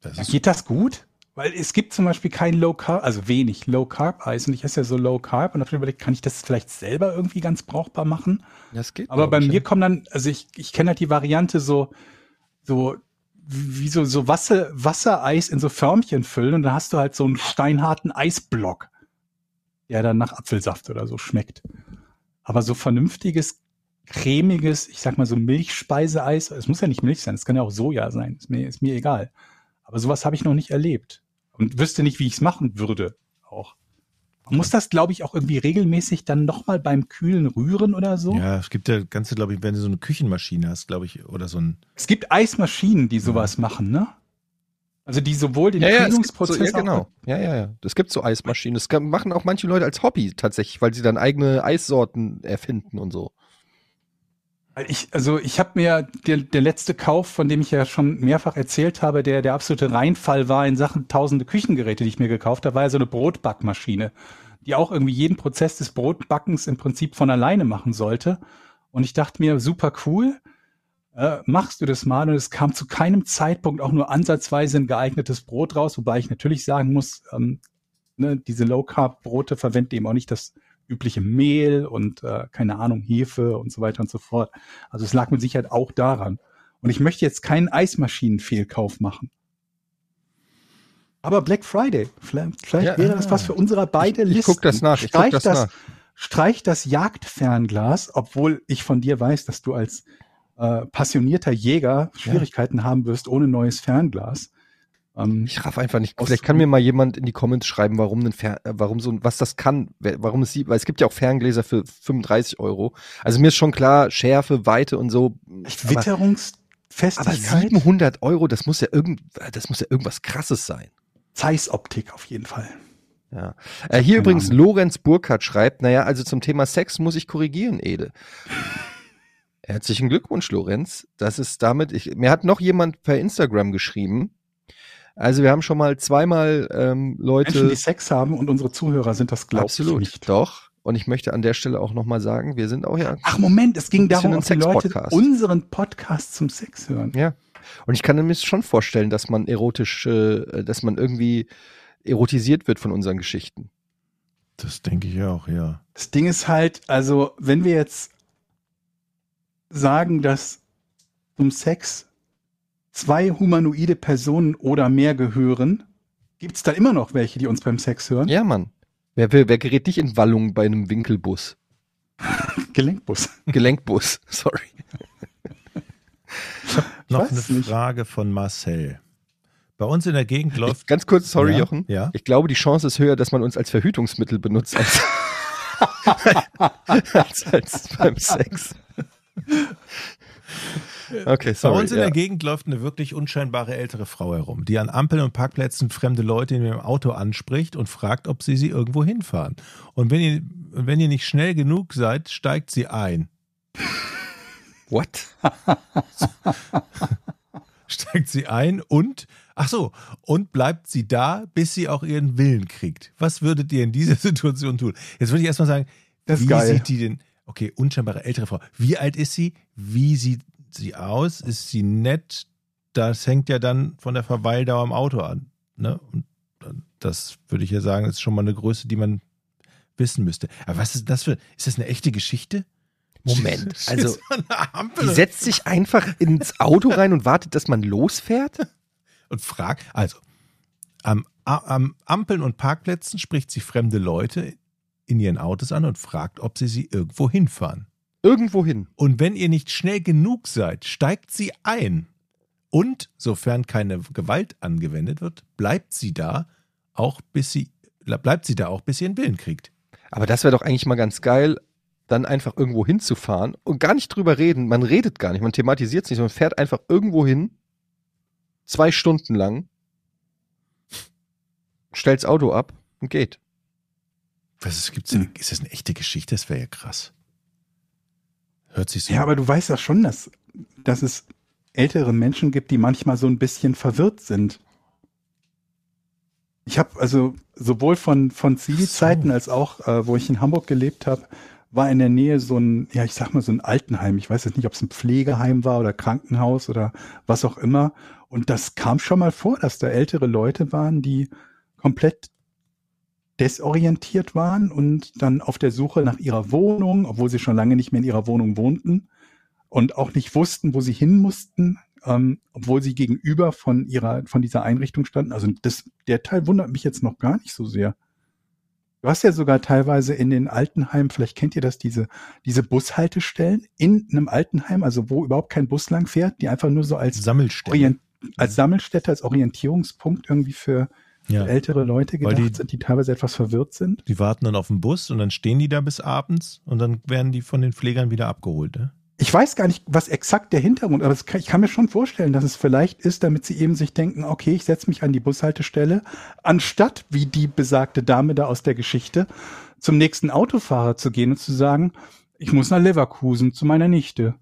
Das Ja, geht das gut? Weil es gibt zum Beispiel kein Low Carb, also wenig Low Carb Eis und ich esse ja so Low Carb und habe überlegt, kann ich das vielleicht selber irgendwie ganz brauchbar machen? Das geht. Aber bei mir ja. kommen dann, also ich, ich kenne halt die Variante so, so, wie so, so Wasser, Wassereis in so Förmchen füllen und dann hast du halt so einen steinharten Eisblock, der dann nach Apfelsaft oder so schmeckt. Aber so vernünftiges, cremiges, ich sag mal so Milchspeiseeis, es muss ja nicht Milch sein, es kann ja auch Soja sein, ist mir, ist mir egal. Aber sowas habe ich noch nicht erlebt und wüsste nicht, wie ich es machen würde auch. Man muss das, glaube ich, auch irgendwie regelmäßig dann nochmal beim Kühlen rühren oder so. ja, es gibt ja ganze, glaube ich, wenn du so eine Küchenmaschine hast, glaube ich, oder so ein. Es gibt Eismaschinen, die sowas machen, ne? Also die sowohl den ja, ja, es gibt so, Kühlungsprozess ja, genau. Ja, ja, ja. Das gibt so Eismaschinen. Das kann, machen auch manche Leute als Hobby tatsächlich, weil sie dann eigene Eissorten erfinden und so. Ich, also ich habe mir der, der letzte Kauf, von dem ich ja schon mehrfach erzählt habe, der der absolute Reinfall war in Sachen tausende Küchengeräte, die ich mir gekauft habe, war ja so eine Brotbackmaschine, die auch irgendwie jeden Prozess des Brotbackens im Prinzip von alleine machen sollte. Und ich dachte mir, super cool, äh, machst du das mal? Und es kam zu keinem Zeitpunkt auch nur ansatzweise ein geeignetes Brot raus, wobei ich natürlich sagen muss, ähm, ne, diese Low-Carb-Brote verwenden eben auch nicht das übliche Mehl und äh, keine Ahnung, Hefe und so weiter und so fort. Also es lag mit Sicherheit auch daran. Und ich möchte jetzt keinen Eismaschinenfehlkauf machen. Aber Black Friday, vielleicht, vielleicht Ja, wäre das was für unsere beide Ich- ich Listen. guck das nach, ich guck Streich das das, nach. streich das Jagdfernglas, obwohl ich von dir weiß, dass du als äh, passionierter Jäger Schwierigkeiten haben wirst ohne neues Fernglas. Ähm, Ich raff einfach nicht. Vielleicht kann mir mal jemand in die Comments schreiben, warum ein Fer äh, warum so ein, was das kann, warum es sieht, weil es gibt ja auch Ferngläser für 35 Euro. Also mir ist schon klar, Schärfe, Weite und so. Aber, aber Witterungsfestigkeit, 700 Euro, das muss ja irgend, das muss ja irgendwas krasses sein. Zeissoptik auf jeden Fall. Ja. Äh, hier übrigens Ahnung. Lorenz Burkhardt schreibt, naja, also zum Thema Sex muss ich korrigieren, Ede. Herzlichen Glückwunsch, Lorenz. Das ist damit, ich, mir hat noch jemand per Instagram geschrieben. Also wir haben schon mal zweimal ähm, Leute. Menschen, die Sex haben und unsere Zuhörer sind das, glaube ich, absolut, nicht. doch. Und ich möchte an der Stelle auch nochmal sagen, wir sind auch ja. Ach Moment, es ging darum, ob die Leute unseren Podcast zum Sex hören. Ja. Und ich kann mir schon vorstellen, dass man erotisch, äh, dass man irgendwie erotisiert wird von unseren Geschichten. Das denke ich auch, ja. Das Ding ist halt, also wenn wir jetzt sagen, dass zum Sex zwei humanoide Personen oder mehr gehören, Gibt's da immer noch welche, die uns beim Sex hören? Ja, Mann. Wer, wer, wer gerät nicht in Wallung bei einem Winkelbus? Gelenkbus. Gelenkbus, sorry. Noch eine nicht. Frage von Marcel. Bei uns in der Gegend läuft. Ganz kurz, sorry, Ja, Jochen. ja. Ich glaube, die Chance ist höher, dass man uns als Verhütungsmittel benutzt als, als, als beim Sex. Okay, Bei sorry. uns in ja. der Gegend läuft eine wirklich unscheinbare ältere Frau herum, die an Ampeln und Parkplätzen fremde Leute in ihrem Auto anspricht und fragt, ob sie sie irgendwo hinfahren. Und wenn ihr, wenn ihr nicht schnell genug seid, steigt sie ein. What? Steigt sie ein und, ach so, und bleibt sie da, bis sie auch ihren Willen kriegt. Was würdet ihr in dieser Situation tun? Jetzt würde ich erstmal sagen, Das wie geil. sieht die denn, okay, unscheinbare ältere Frau. Wie alt ist sie? Wie sieht sie aus? Ist sie nett? Das hängt ja dann von der Verweildauer im Auto an. Ne? Und das würde ich ja sagen, ist schon mal eine Größe, die man wissen müsste. Aber was ist das für, ist das eine echte Geschichte? Moment, also die setzt sich einfach ins Auto rein und wartet, dass man losfährt? und fragt, also am, am Ampeln und Parkplätzen spricht sie fremde Leute in ihren Autos an und fragt, ob sie sie irgendwo hinfahren. Irgendwo hin. Und wenn ihr nicht schnell genug seid, steigt sie ein. Und sofern keine Gewalt angewendet wird, bleibt sie da, auch bis sie bleibt sie da auch, bis sie ihren Willen kriegt. Aber das wäre doch eigentlich mal ganz geil, dann einfach irgendwo hinzufahren und gar nicht drüber reden. Man redet gar nicht, man thematisiert es nicht, man fährt einfach irgendwo hin, zwei Stunden lang, stellt's Auto ab und geht. Was ist, gibt's denn, ist das eine echte Geschichte? Das wäre ja krass. Hört sich so Ja, aber du weißt ja schon, dass, dass es ältere Menschen gibt, die manchmal so ein bisschen verwirrt sind. Ich habe also sowohl von, von Zivi-Zeiten So. als auch, äh, wo ich in Hamburg gelebt habe, war in der Nähe so ein, ja, ich sag mal so ein Altenheim. Ich weiß jetzt nicht, ob es ein Pflegeheim war oder Krankenhaus oder was auch immer. Und das kam schon mal vor, dass da ältere Leute waren, die komplett desorientiert waren und dann auf der Suche nach ihrer Wohnung, obwohl sie schon lange nicht mehr in ihrer Wohnung wohnten und auch nicht wussten, wo sie hin mussten, ähm, obwohl sie gegenüber von ihrer, von dieser Einrichtung standen. Also das, der Teil wundert mich jetzt noch gar nicht so sehr. Du hast ja sogar teilweise in den Altenheimen, vielleicht kennt ihr das, diese, diese Bushaltestellen in einem Altenheim, also wo überhaupt kein Bus lang fährt, die einfach nur so als, Sammelstelle. Orient als Sammelstätte, als Orientierungspunkt irgendwie für Ja. ältere Leute gedacht die- sind, die teilweise etwas verwirrt sind. Die warten dann auf den Bus und dann stehen die da bis abends und dann werden die von den Pflegern wieder abgeholt. Ne? Ich weiß gar nicht, was exakt der Hintergrund, aber kann, ich kann mir schon vorstellen, dass es vielleicht ist, damit sie eben sich denken, okay, ich setze mich an die Bushaltestelle, anstatt wie die besagte Dame da aus der Geschichte zum nächsten Autofahrer zu gehen und zu sagen, ich muss nach Leverkusen zu meiner Nichte.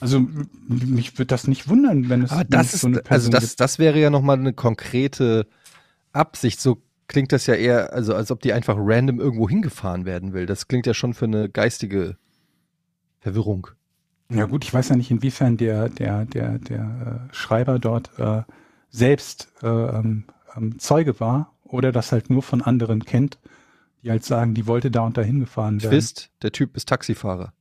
Also mich würde das nicht wundern, wenn es Aber das ist, so eine also Person das, gibt. das wäre ja nochmal eine konkrete Absicht. So klingt das ja eher, also als ob die einfach random irgendwo hingefahren werden will. Das klingt ja schon für eine geistige Verwirrung. Ja gut, ich weiß ja nicht, inwiefern der, der, der, der äh, Schreiber dort äh, selbst äh, ähm, ähm, Zeuge war oder das halt nur von anderen kennt, die halt sagen, die wollte da und da hingefahren werden. Twist, der Typ ist Taxifahrer.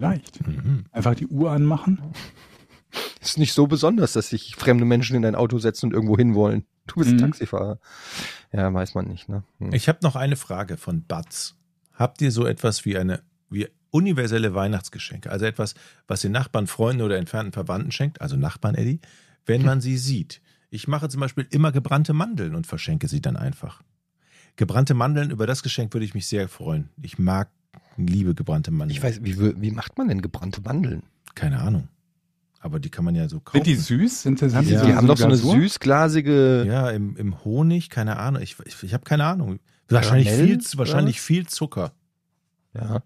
Vielleicht. Mhm. Einfach die Uhr anmachen. Ist nicht so besonders, dass sich fremde Menschen in ein Auto setzen und irgendwo hinwollen. Du bist Mhm. Taxifahrer. Ja, weiß man nicht, ne? Hm. Ich habe noch eine Frage von Batz. Habt ihr so etwas wie eine wie universelle Weihnachtsgeschenke? Also etwas, was den Nachbarn, Freunden oder entfernten Verwandten schenkt, also Nachbarn, Eddie, wenn man sie sieht. Ich mache zum Beispiel immer gebrannte Mandeln und verschenke sie dann einfach. Gebrannte Mandeln, über das Geschenk würde ich mich sehr freuen. Ich mag, liebe gebrannte Mandeln. Ich weiß, wie, wie macht man denn gebrannte Mandeln? Keine Ahnung. Aber die kann man ja so kaufen. Sind die süß? Sind das, haben Ja. die, die haben doch so eine süßglasige. Ja, im, im Honig, keine Ahnung. Ich, ich, ich habe keine Ahnung. Wahrscheinlich, Karamell, viel, wahrscheinlich viel Zucker. Ja.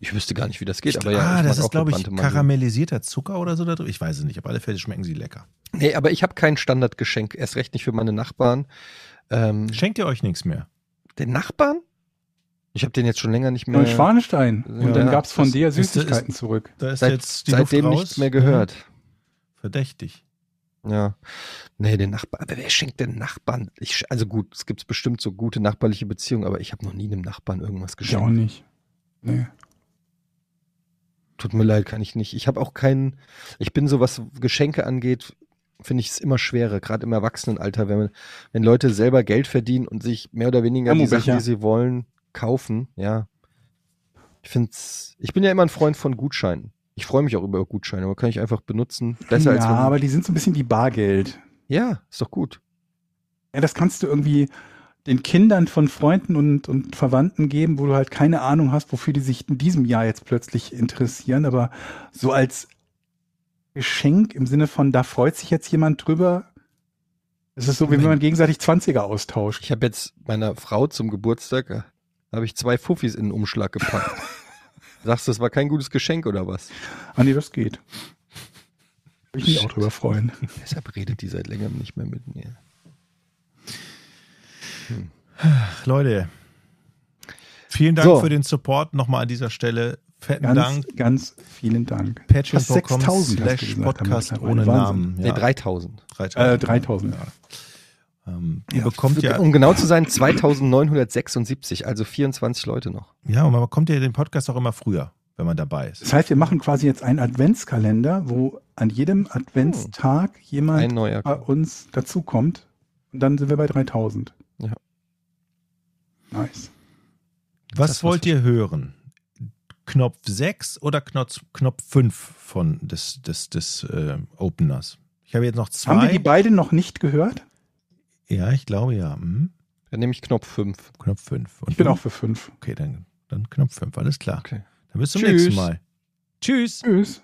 Ich wüsste gar nicht, wie das geht, aber ja. ah, das ist, glaube ich, karamellisierter Zucker oder so da drin. Ich weiß es nicht. Auf alle Fälle schmecken sie lecker. Nee, aber ich habe kein Standardgeschenk, erst recht nicht für meine Nachbarn. Ähm, Schenkt ihr euch nichts mehr? den Nachbarn? Ich habe den jetzt schon länger nicht mehr. in Schwanestein. Und Ja, dann gab's von das dir ist- ist- Süßigkeiten zurück. Da ist Seit, jetzt die seitdem Luft raus. nichts mehr gehört. Verdächtig. Ja. Nee, den Nachbarn. Aber wer schenkt denn Nachbarn? Ich, also gut, es gibt bestimmt so gute nachbarliche Beziehungen, aber ich habe noch nie einem Nachbarn irgendwas Ich auch geschenkt. nicht. Nee. Tut mir leid, kann ich nicht. Ich habe auch keinen. Ich bin so, was Geschenke angeht, finde ich es immer schwerer, gerade im Erwachsenenalter, wenn, man, wenn Leute selber Geld verdienen und sich mehr oder weniger die Sachen, die sie wollen, kaufen. Ja. Ich find's, ich bin ja immer ein Freund von Gutscheinen. Ich freue mich auch über Gutscheine, aber kann ich einfach benutzen. Besser ja, als aber die sind so ein bisschen wie Bargeld. Ja, ist doch gut. Ja, das kannst du irgendwie den Kindern von Freunden und, und Verwandten geben, wo du halt keine Ahnung hast, wofür die sich in diesem Jahr jetzt plötzlich interessieren. Aber so als Geschenk im Sinne von, da freut sich jetzt jemand drüber. Es ist so, wie wenn man gegenseitig 20er austauscht. Ich habe jetzt meiner Frau zum Geburtstag, habe ich zwei Fuffis in den Umschlag gepackt. Sagst du, das war kein gutes Geschenk oder was? Ah, nee, das geht. Würde ich mich auch drüber freuen. Deshalb redet die seit längerem nicht mehr mit mir. Leute, vielen Dank So. für den Support nochmal an dieser Stelle. Fetten Ganz, Dank. ganz vielen Dank. Patreon.com 6000 hast du slash Podcast ohne Wahnsinn. Namen. Nee, 3000. 3000. Äh, 3000. Ähm, ihr Ja, bekommt ja, Um genau zu sein, 2976, also 24 Leute noch. ja, und man bekommt ja den Podcast auch immer früher, wenn man dabei ist. Das heißt, wir machen quasi jetzt einen Adventskalender, wo an jedem Adventstag jemand Ein neuer. bei uns dazukommt. Und dann sind wir bei 3000. Ja. Nice. Was das wollt was ihr hören? Knopf 6 oder Knopf, Knopf 5 von des, des, des äh, Openers? Ich habe jetzt noch zwei. Haben wir die beiden noch nicht gehört? Ja, ich glaube ja. Hm. Dann nehme ich Knopf 5. Knopf 5. Und Ich bin du? auch für fünf. Okay, dann, dann Knopf 5, alles klar. Okay. Dann bis zum Tschüss. nächsten Mal. Tschüss. Tschüss.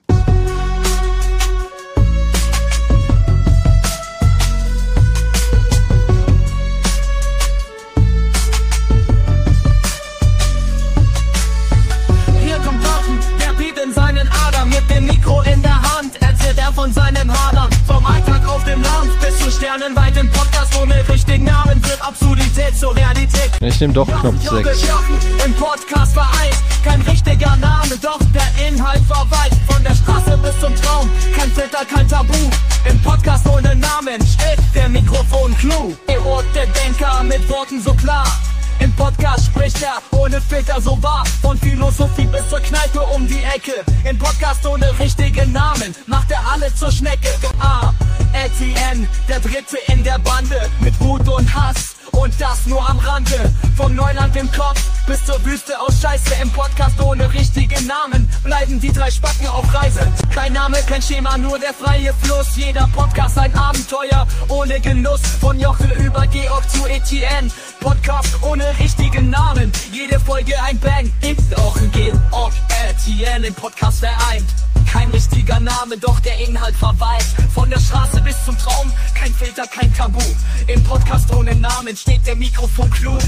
Von seinem Hadern. Vom Alltag auf dem Land bis zu Sternenweit im Podcast ohne richtigen Namen wird Absurdität zur Realität. Ich nehme doch Knopf Jochen, 6. Jochen, Im Podcast vereint, kein richtiger Name, doch der Inhalt war weit. Von der Straße bis zum Traum, kein Filter, kein Tabu. Im Podcast ohne Namen steht der Mikrofon Clou. Und der Denker mit Worten so klar. Im Podcast spricht er ohne Filter so wahr. Von Philosophie bis zur Kneipe um die Ecke. Im Podcast ohne richtigen Namen macht er alle zur Schnecke. Ah, Etienne, der Dritte in der Bande. Mit Wut und Hass und das nur am Rande. Vom Neuland im Kopf bis zur Wüste aus Scheiße. Im Podcast ohne richtigen Namen bleiben die drei Spacken auf Reise. Kein Name, kein Schema, nur der freie Fluss. Jeder Podcast ein Abenteuer ohne Genuss. Von Jochen über Georg zu Etienne. Podcast ohne richtigen Namen. Jede Folge ein Bang. Ist auch ein Georg Etienne im Podcast vereint. Kein richtiger Name, doch der Inhalt verweilt. Von der Straße bis zum Traum, kein Filter, kein Tabu. Im Podcast ohne Namen steht der Mikrofon klug.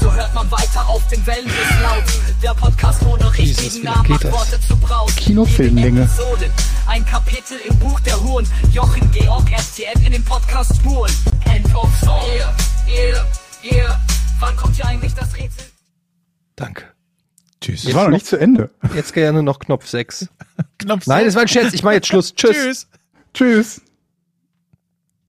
So hört man weiter auf den Wellen des Laut. Der Podcast ohne richtigen Namen macht? Worte zu Braut. Kinofilmlänge. Ein Kapitel im Buch der Huren. Jochen Georg STN in den Podcast Spuren. End of Song. Yeah, yeah, yeah. Wann kommt hier eigentlich das Rätsel? Danke. Tschüss. Das war noch nicht zu Ende. Jetzt gerne noch Knopf 6. Knopf Nein, sechs. das war ein Scherz. Ich mache jetzt Schluss. Tschüss. Tschüss. Tschüss.